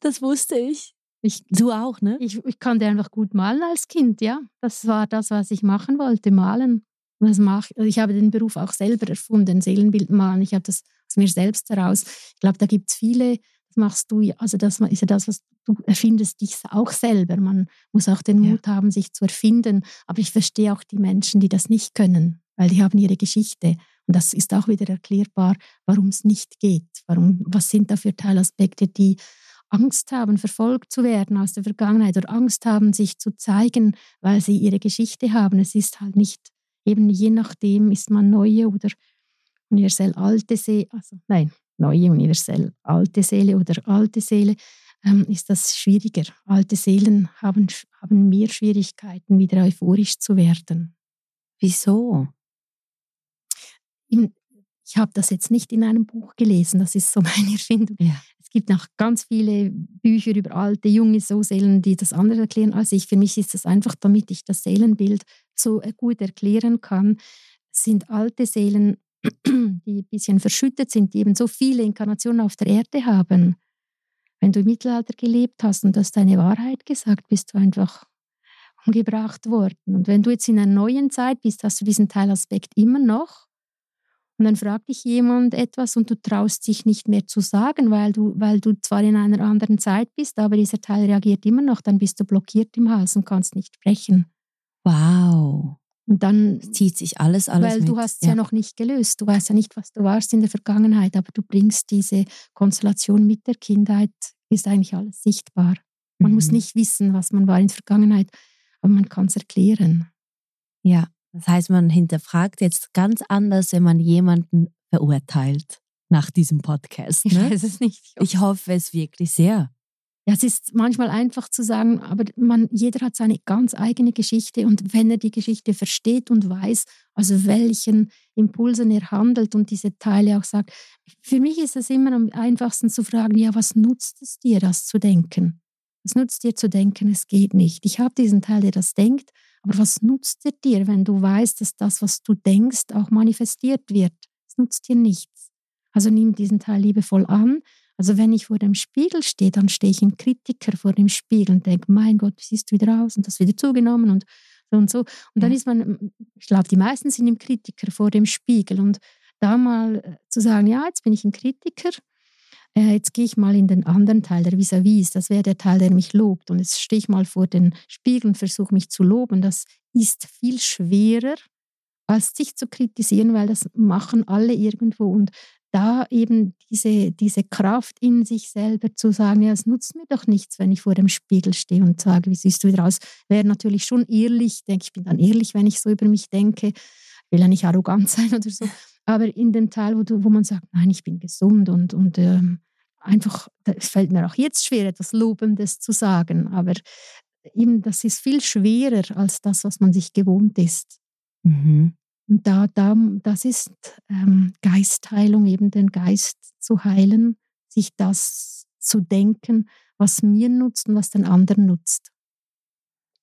das wusste ich. ich. Du auch, ne? Ich, ich konnte einfach gut malen als Kind, ja. Das war das, was ich machen wollte, malen. das mach, also ich habe den Beruf auch selber erfunden, Seelenbild malen. Ich habe das aus mir selbst heraus. Ich glaube, da gibt es viele, machst du, also das ist ja das, was du erfindest dich auch selber. Man muss auch den Mut ja. haben, sich zu erfinden. Aber ich verstehe auch die Menschen, die das nicht können, weil die haben ihre Geschichte. Und das ist auch wieder erklärbar, warum es nicht geht. Warum, was sind da für Teilaspekte, die Angst haben, verfolgt zu werden aus der Vergangenheit oder Angst haben, sich zu zeigen, weil sie ihre Geschichte haben. Es ist halt nicht, eben je nachdem ist man neue oder universell alte Seele, also nein, neue universell alte Seele oder alte Seele, ähm, ist das schwieriger. Alte Seelen haben, haben mehr Schwierigkeiten, wieder euphorisch zu werden. Wieso? ich habe das jetzt nicht in einem Buch gelesen, das ist so meine Erfindung. Ja. Es gibt noch ganz viele Bücher über alte, junge So-Seelen, die das andere erklären als ich. Für mich ist das einfach, damit ich das Seelenbild so äh, gut erklären kann, sind alte Seelen, die ein bisschen verschüttet sind, die eben so viele Inkarnationen auf der Erde haben. Wenn du im Mittelalter gelebt hast und hast deine Wahrheit gesagt, bist du einfach umgebracht worden. Und wenn du jetzt in einer neuen Zeit bist, hast du diesen Teilaspekt immer noch Und dann fragt dich jemand etwas und du traust dich nicht mehr zu sagen, weil du, weil du zwar in einer anderen Zeit bist, aber dieser Teil reagiert immer noch, dann bist du blockiert im Hals und kannst nicht sprechen. Wow. Und dann zieht sich alles, alles. Weil mit. du hast es ja. ja noch nicht gelöst. Du weißt ja nicht, was du warst in der Vergangenheit, aber du bringst diese Konstellation mit der Kindheit, ist eigentlich alles sichtbar. Man mhm. muss nicht wissen, was man war in der Vergangenheit, aber man kann es erklären. Ja, das heißt, man hinterfragt jetzt ganz anders, wenn man jemanden verurteilt nach diesem Podcast. Ne? Ich weiß es nicht. Ich hoffe es wirklich sehr. Ja, es ist manchmal einfach zu sagen, aber man, jeder hat seine ganz eigene Geschichte und wenn er die Geschichte versteht und weiß, also welchen Impulsen er handelt und diese Teile auch sagt, für mich ist es immer am einfachsten zu fragen, ja, was nutzt es dir, das zu denken? Was nutzt dir zu denken, es geht nicht? Ich habe diesen Teil, der das denkt, aber was nutzt es dir, wenn du weißt, dass das, was du denkst, auch manifestiert wird? Es nutzt dir nichts. Also nimm diesen Teil liebevoll an, also wenn ich vor dem Spiegel stehe, dann stehe ich im Kritiker vor dem Spiegel und denke, mein Gott, wie siehst du wieder aus und das wieder zugenommen und so und so. Und dann ja. ist man, ich glaube, die meisten sind im Kritiker vor dem Spiegel und da mal äh, zu sagen, ja, jetzt bin ich ein Kritiker, äh, jetzt gehe ich mal in den anderen Teil, der vis-à-vis, das wäre der Teil, der mich lobt. Und jetzt stehe ich mal vor den Spiegel und versuche mich zu loben. Das ist viel schwerer, als sich zu kritisieren, weil das machen alle irgendwo. Und da eben diese, diese Kraft in sich selber zu sagen, ja, es nutzt mir doch nichts, wenn ich vor dem Spiegel stehe und sage, wie siehst du wieder aus, wäre natürlich schon ehrlich, ich denke, ich bin dann ehrlich, wenn ich so über mich denke, will ja nicht arrogant sein oder so, aber in dem Teil, wo, du, wo man sagt, nein, ich bin gesund und, und ähm, einfach, es fällt mir auch jetzt schwer, etwas Lobendes zu sagen, aber eben, das ist viel schwerer als das, was man sich gewohnt ist. Mhm. Und da, da, das ist ähm, Geistheilung, eben den Geist zu heilen, sich das zu denken, was mir nutzt und was den anderen nutzt.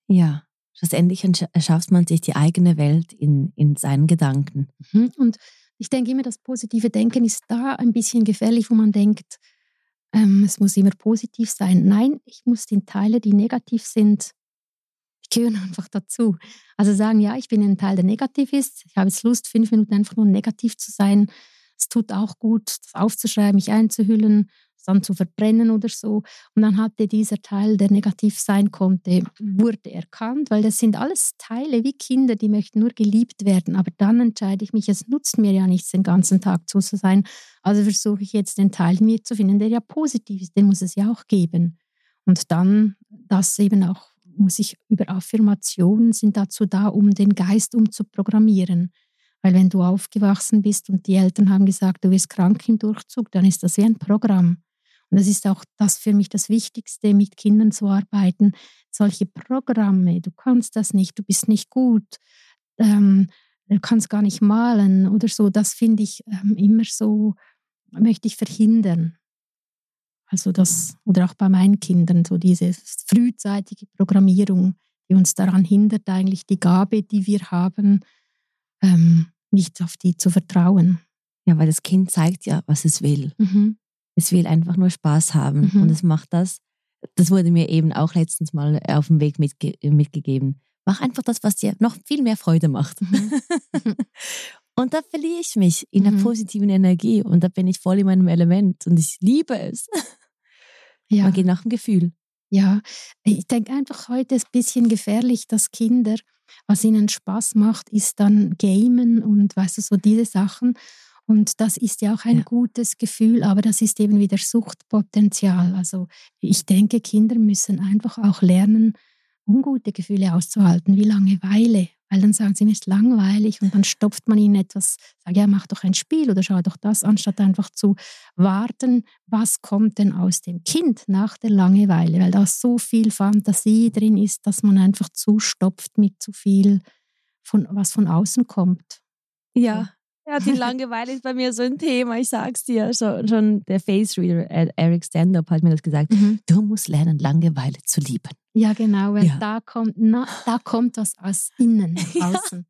Ja, schlussendlich erschafft man sich die eigene Welt in, in seinen Gedanken. Mhm. Und ich denke immer, das positive Denken ist da ein bisschen gefährlich, wo man denkt, ähm, es muss immer positiv sein. Nein, ich muss die Teile, die negativ sind, gehören einfach dazu. Also sagen, ja, ich bin ein Teil, der negativ ist. Ich habe jetzt Lust, fünf Minuten einfach nur negativ zu sein. Es tut auch gut, das aufzuschreiben, mich einzuhüllen, dann zu verbrennen oder so. Und dann hatte dieser Teil, der negativ sein konnte, wurde erkannt, weil das sind alles Teile wie Kinder, die möchten nur geliebt werden. Aber dann entscheide ich mich, es nutzt mir ja nichts, den ganzen Tag zu sein. Also versuche ich jetzt den Teil in mir zu finden, der ja positiv ist, den muss es ja auch geben. Und dann das eben auch muss ich über Affirmationen sind dazu da, um den Geist umzuprogrammieren. Weil wenn du aufgewachsen bist und die Eltern haben gesagt, du wirst krank im Durchzug, dann ist das wie ein Programm. Und das ist auch das für mich das Wichtigste, mit Kindern zu arbeiten. Solche Programme, du kannst das nicht, du bist nicht gut, ähm, du kannst gar nicht malen oder so, das finde ich ähm, immer so, möchte ich verhindern. Also das, oder auch bei meinen Kindern, so diese frühzeitige Programmierung, die uns daran hindert, eigentlich die Gabe, die wir haben, ähm, nicht auf die zu vertrauen. Ja, weil das Kind zeigt ja, was es will. Mhm. Es will einfach nur Spaß haben mhm. und es macht das. Das wurde mir eben auch letztens mal auf dem Weg mitge mitgegeben. Mach einfach das, was dir noch viel mehr Freude macht. Mhm. und da verliere ich mich in der mhm. positiven Energie und da bin ich voll in meinem Element und ich liebe es. Ja. Man geht nach dem Gefühl. Ja, ich denke einfach heute ist ein bisschen gefährlich, dass Kinder, was ihnen Spaß macht, ist dann Gamen und weißt du, so diese Sachen. Und das ist ja auch ein ja. gutes Gefühl, aber das ist eben wieder Suchtpotenzial. Also ich denke, Kinder müssen einfach auch lernen, ungute Gefühle auszuhalten, wie Langeweile weil dann sagen sie, mir ist langweilig und dann stopft man ihnen etwas, sagt, ja, mach doch ein Spiel oder schau doch das, anstatt einfach zu warten, was kommt denn aus dem Kind nach der Langeweile, weil da so viel Fantasie drin ist, dass man einfach zustopft mit zu viel, von, was von außen kommt. Ja, ja, die Langeweile ist bei mir so ein Thema, ich sag's dir. Schon, schon der Face Reader äh, Eric Stand-up hat mir das gesagt. Mhm. Du musst lernen, Langeweile zu lieben. Ja, genau, weil ja. da kommt, na, da kommt was aus innen, außen. Ja.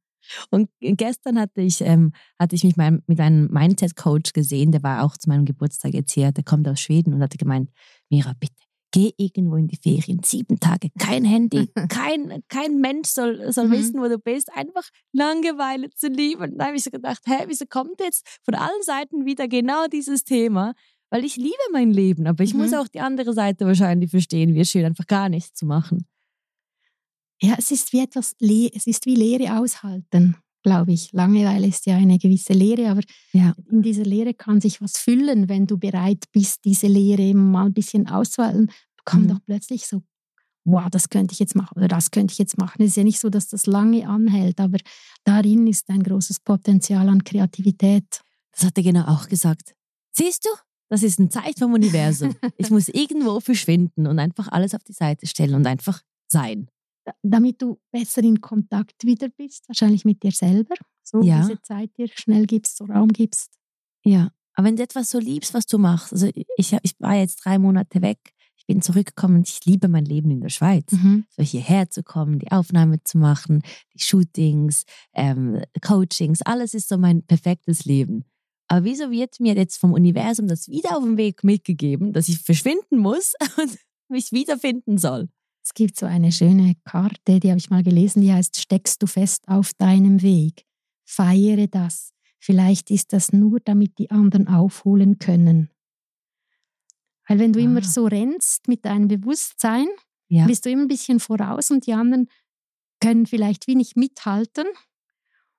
Und gestern hatte ich, ähm, hatte ich mich mein, mit einem Mindset-Coach gesehen, der war auch zu meinem Geburtstag jetzt hier, der kommt aus Schweden und hatte gemeint, Mira, bitte, geh irgendwo in die Ferien, sieben Tage, kein Handy, kein, kein Mensch soll, soll mhm. wissen, wo du bist, einfach Langeweile zu lieben. Und da habe ich so gedacht, hä, wieso kommt jetzt von allen Seiten wieder genau dieses Thema? Weil ich liebe mein Leben, aber ich mhm. muss auch die andere Seite wahrscheinlich verstehen, wie es schön, einfach gar nichts zu machen. Ja, es ist wie etwas, es ist wie Leere aushalten glaube ich. Langeweile ist ja eine gewisse Lehre, aber ja. in dieser Lehre kann sich was füllen, wenn du bereit bist, diese Lehre mal ein bisschen auszuhalten. Kommt mhm. doch plötzlich so, wow, das könnte ich jetzt machen oder das könnte ich jetzt machen. Es ist ja nicht so, dass das lange anhält, aber darin ist ein großes Potenzial an Kreativität. Das hat er genau auch gesagt. Siehst du, das ist ein Zeichen vom Universum. ich muss irgendwo verschwinden und einfach alles auf die Seite stellen und einfach sein damit du besser in Kontakt wieder bist, wahrscheinlich mit dir selber, so ja. diese Zeit dir schnell gibst, so Raum gibst. Ja, aber wenn du etwas so liebst, was du machst, also ich, ich war jetzt drei Monate weg, ich bin zurückgekommen und ich liebe mein Leben in der Schweiz. Mhm. So hierher zu kommen, die Aufnahme zu machen, die Shootings, ähm, Coachings, alles ist so mein perfektes Leben. Aber wieso wird mir jetzt vom Universum das wieder auf dem Weg mitgegeben, dass ich verschwinden muss und mich wiederfinden soll? Es gibt so eine schöne Karte, die habe ich mal gelesen, die heißt, steckst du fest auf deinem Weg. Feiere das. Vielleicht ist das nur, damit die anderen aufholen können. Weil wenn du ah. immer so rennst mit deinem Bewusstsein, ja. bist du immer ein bisschen voraus und die anderen können vielleicht wenig mithalten.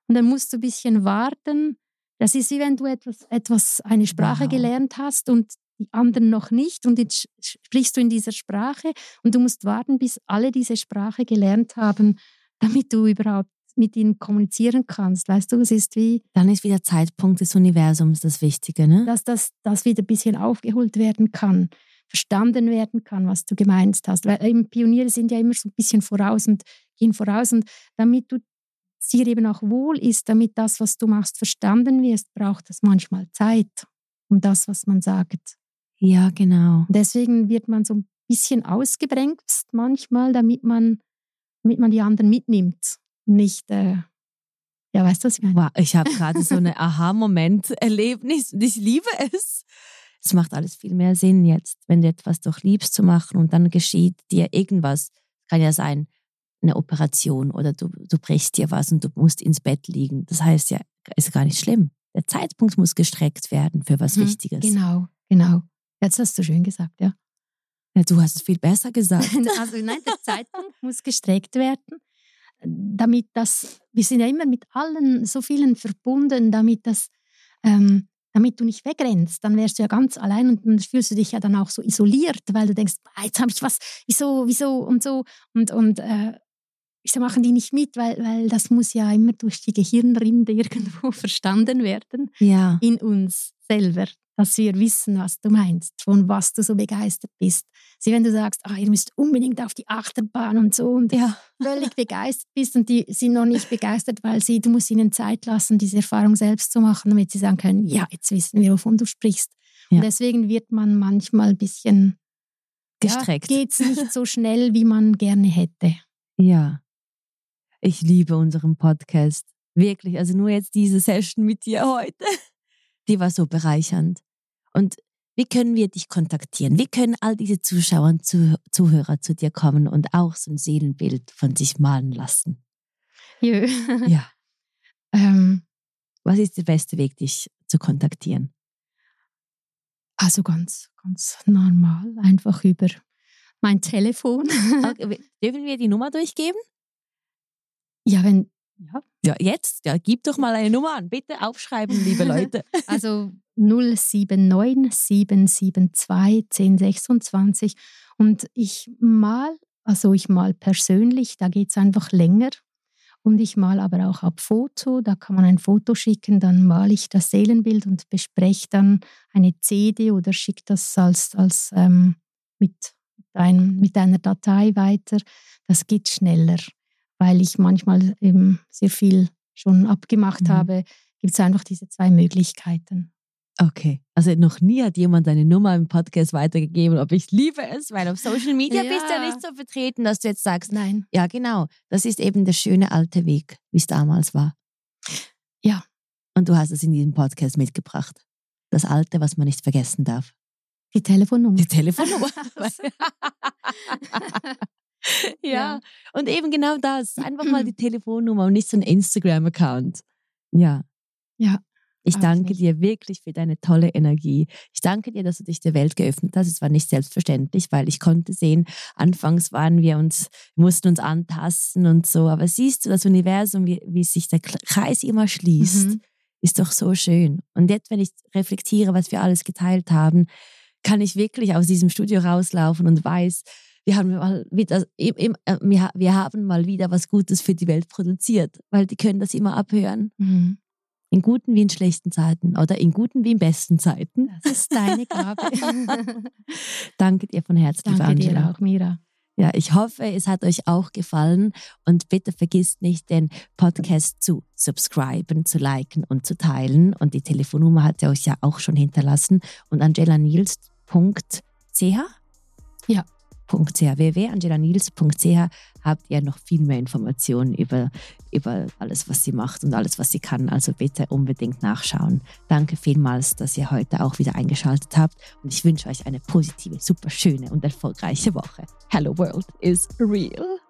Und dann musst du ein bisschen warten. Das ist wie wenn du etwas, etwas eine Sprache wow. gelernt hast und die anderen noch nicht und jetzt sprichst du in dieser Sprache und du musst warten, bis alle diese Sprache gelernt haben, damit du überhaupt mit ihnen kommunizieren kannst. Weißt du, es ist wie. Dann ist wieder Zeitpunkt des Universums das Wichtige, ne? Dass das, das wieder ein bisschen aufgeholt werden kann, verstanden werden kann, was du gemeint hast. Weil eben Pioniere sind ja immer so ein bisschen voraus und gehen voraus. Und damit du dir eben auch wohl ist, damit das, was du machst, verstanden wirst, braucht es manchmal Zeit, um das, was man sagt, ja, genau. Deswegen wird man so ein bisschen ausgebremst manchmal, damit man, damit man die anderen mitnimmt. Nicht, äh, ja, weißt du, was ich meine? Wow, ich habe gerade so eine Aha-Moment-Erlebnis und ich liebe es. Es macht alles viel mehr Sinn jetzt, wenn du etwas doch liebst zu machen und dann geschieht dir irgendwas. Kann ja sein, eine Operation oder du, du brichst dir was und du musst ins Bett liegen. Das heißt ja, ist gar nicht schlimm. Der Zeitpunkt muss gestreckt werden für was hm, Wichtiges. Genau, genau. Jetzt hast du schön gesagt, ja. Ja, du hast es viel besser gesagt. also nein, der Zeitpunkt muss gestreckt werden, damit das, wir sind ja immer mit allen so vielen verbunden, damit das, ähm, damit du nicht wegrennst, dann wärst du ja ganz allein und dann fühlst du dich ja dann auch so isoliert, weil du denkst, jetzt habe ich was, wieso, wieso und so und, und äh, wieso machen die nicht mit, weil, weil das muss ja immer durch die Gehirnrinde irgendwo verstanden werden ja. in uns selber dass wir wissen, was du meinst, von was du so begeistert bist. Sie, wenn du sagst, ah, ihr müsst unbedingt auf die Achterbahn und so und ja. völlig begeistert bist und die sind noch nicht begeistert, weil sie, du musst ihnen Zeit lassen, diese Erfahrung selbst zu machen, damit sie sagen können, ja, jetzt wissen wir, wovon du sprichst. Ja. Und deswegen wird man manchmal ein bisschen gestreckt. Ja, Geht es nicht so schnell, wie man gerne hätte. Ja. Ich liebe unseren Podcast. Wirklich. Also nur jetzt diese Session mit dir heute die war so bereichernd. Und wie können wir dich kontaktieren? Wie können all diese Zuschauer und Zuhörer zu dir kommen und auch so ein Seelenbild von sich malen lassen? Jö. Ja. ähm, Was ist der beste Weg, dich zu kontaktieren? Also ganz, ganz normal, einfach über mein Telefon. Okay. Dürfen wir die Nummer durchgeben? Ja, wenn, ja. ja, jetzt, ja, gib doch mal eine Nummer an. Bitte aufschreiben, liebe Leute. also 079 772 1026. Und ich mal, also ich mal persönlich, da geht es einfach länger. Und ich mal aber auch ab Foto, da kann man ein Foto schicken, dann male ich das Seelenbild und bespreche dann eine CD oder schicke das als, als ähm, mit, ein, mit einer Datei weiter. Das geht schneller weil ich manchmal eben sehr viel schon abgemacht mhm. habe, gibt es einfach diese zwei Möglichkeiten. Okay, also noch nie hat jemand deine Nummer im Podcast weitergegeben, aber ich liebe es, weil auf Social Media ja. bist du ja nicht so vertreten, dass du jetzt sagst, nein. Ja, genau, das ist eben der schöne alte Weg, wie es damals war. Ja. Und du hast es in diesem Podcast mitgebracht. Das Alte, was man nicht vergessen darf. Die Telefonnummer. Die Telefonnummer. ja. ja. und eben genau das. Einfach mal die Telefonnummer und nicht so ein Instagram-Account. Ja. Ja. Ich danke dir wirklich für deine tolle Energie. Ich danke dir, dass du dich der Welt geöffnet hast. Es war nicht selbstverständlich, weil ich konnte sehen, anfangs waren wir uns, mussten uns antasten und so. Aber siehst du das Universum, wie, wie sich der Kreis immer schließt, mhm. ist doch so schön. Und jetzt, wenn ich reflektiere, was wir alles geteilt haben, kann ich wirklich aus diesem Studio rauslaufen und weiß, wir haben mal wieder, äh, wir haben mal wieder was Gutes für die Welt produziert, weil die können das immer abhören. Mhm. In guten wie in schlechten Zeiten oder in guten wie in besten Zeiten. Das ist deine Gabe. Danke dir von Herzen, Danke Angela. dir auch, Mira. Ja, ich hoffe, es hat euch auch gefallen und bitte vergisst nicht, den Podcast zu subscriben, zu liken und zu teilen. Und die Telefonnummer hat ihr euch ja auch schon hinterlassen und angelanils.ch? Ja www.angelanils.ch habt ihr noch viel mehr Informationen über, über alles, was sie macht und alles, was sie kann. Also bitte unbedingt nachschauen. Danke vielmals, dass ihr heute auch wieder eingeschaltet habt und ich wünsche euch eine positive, super schöne und erfolgreiche Woche. Hello World is real.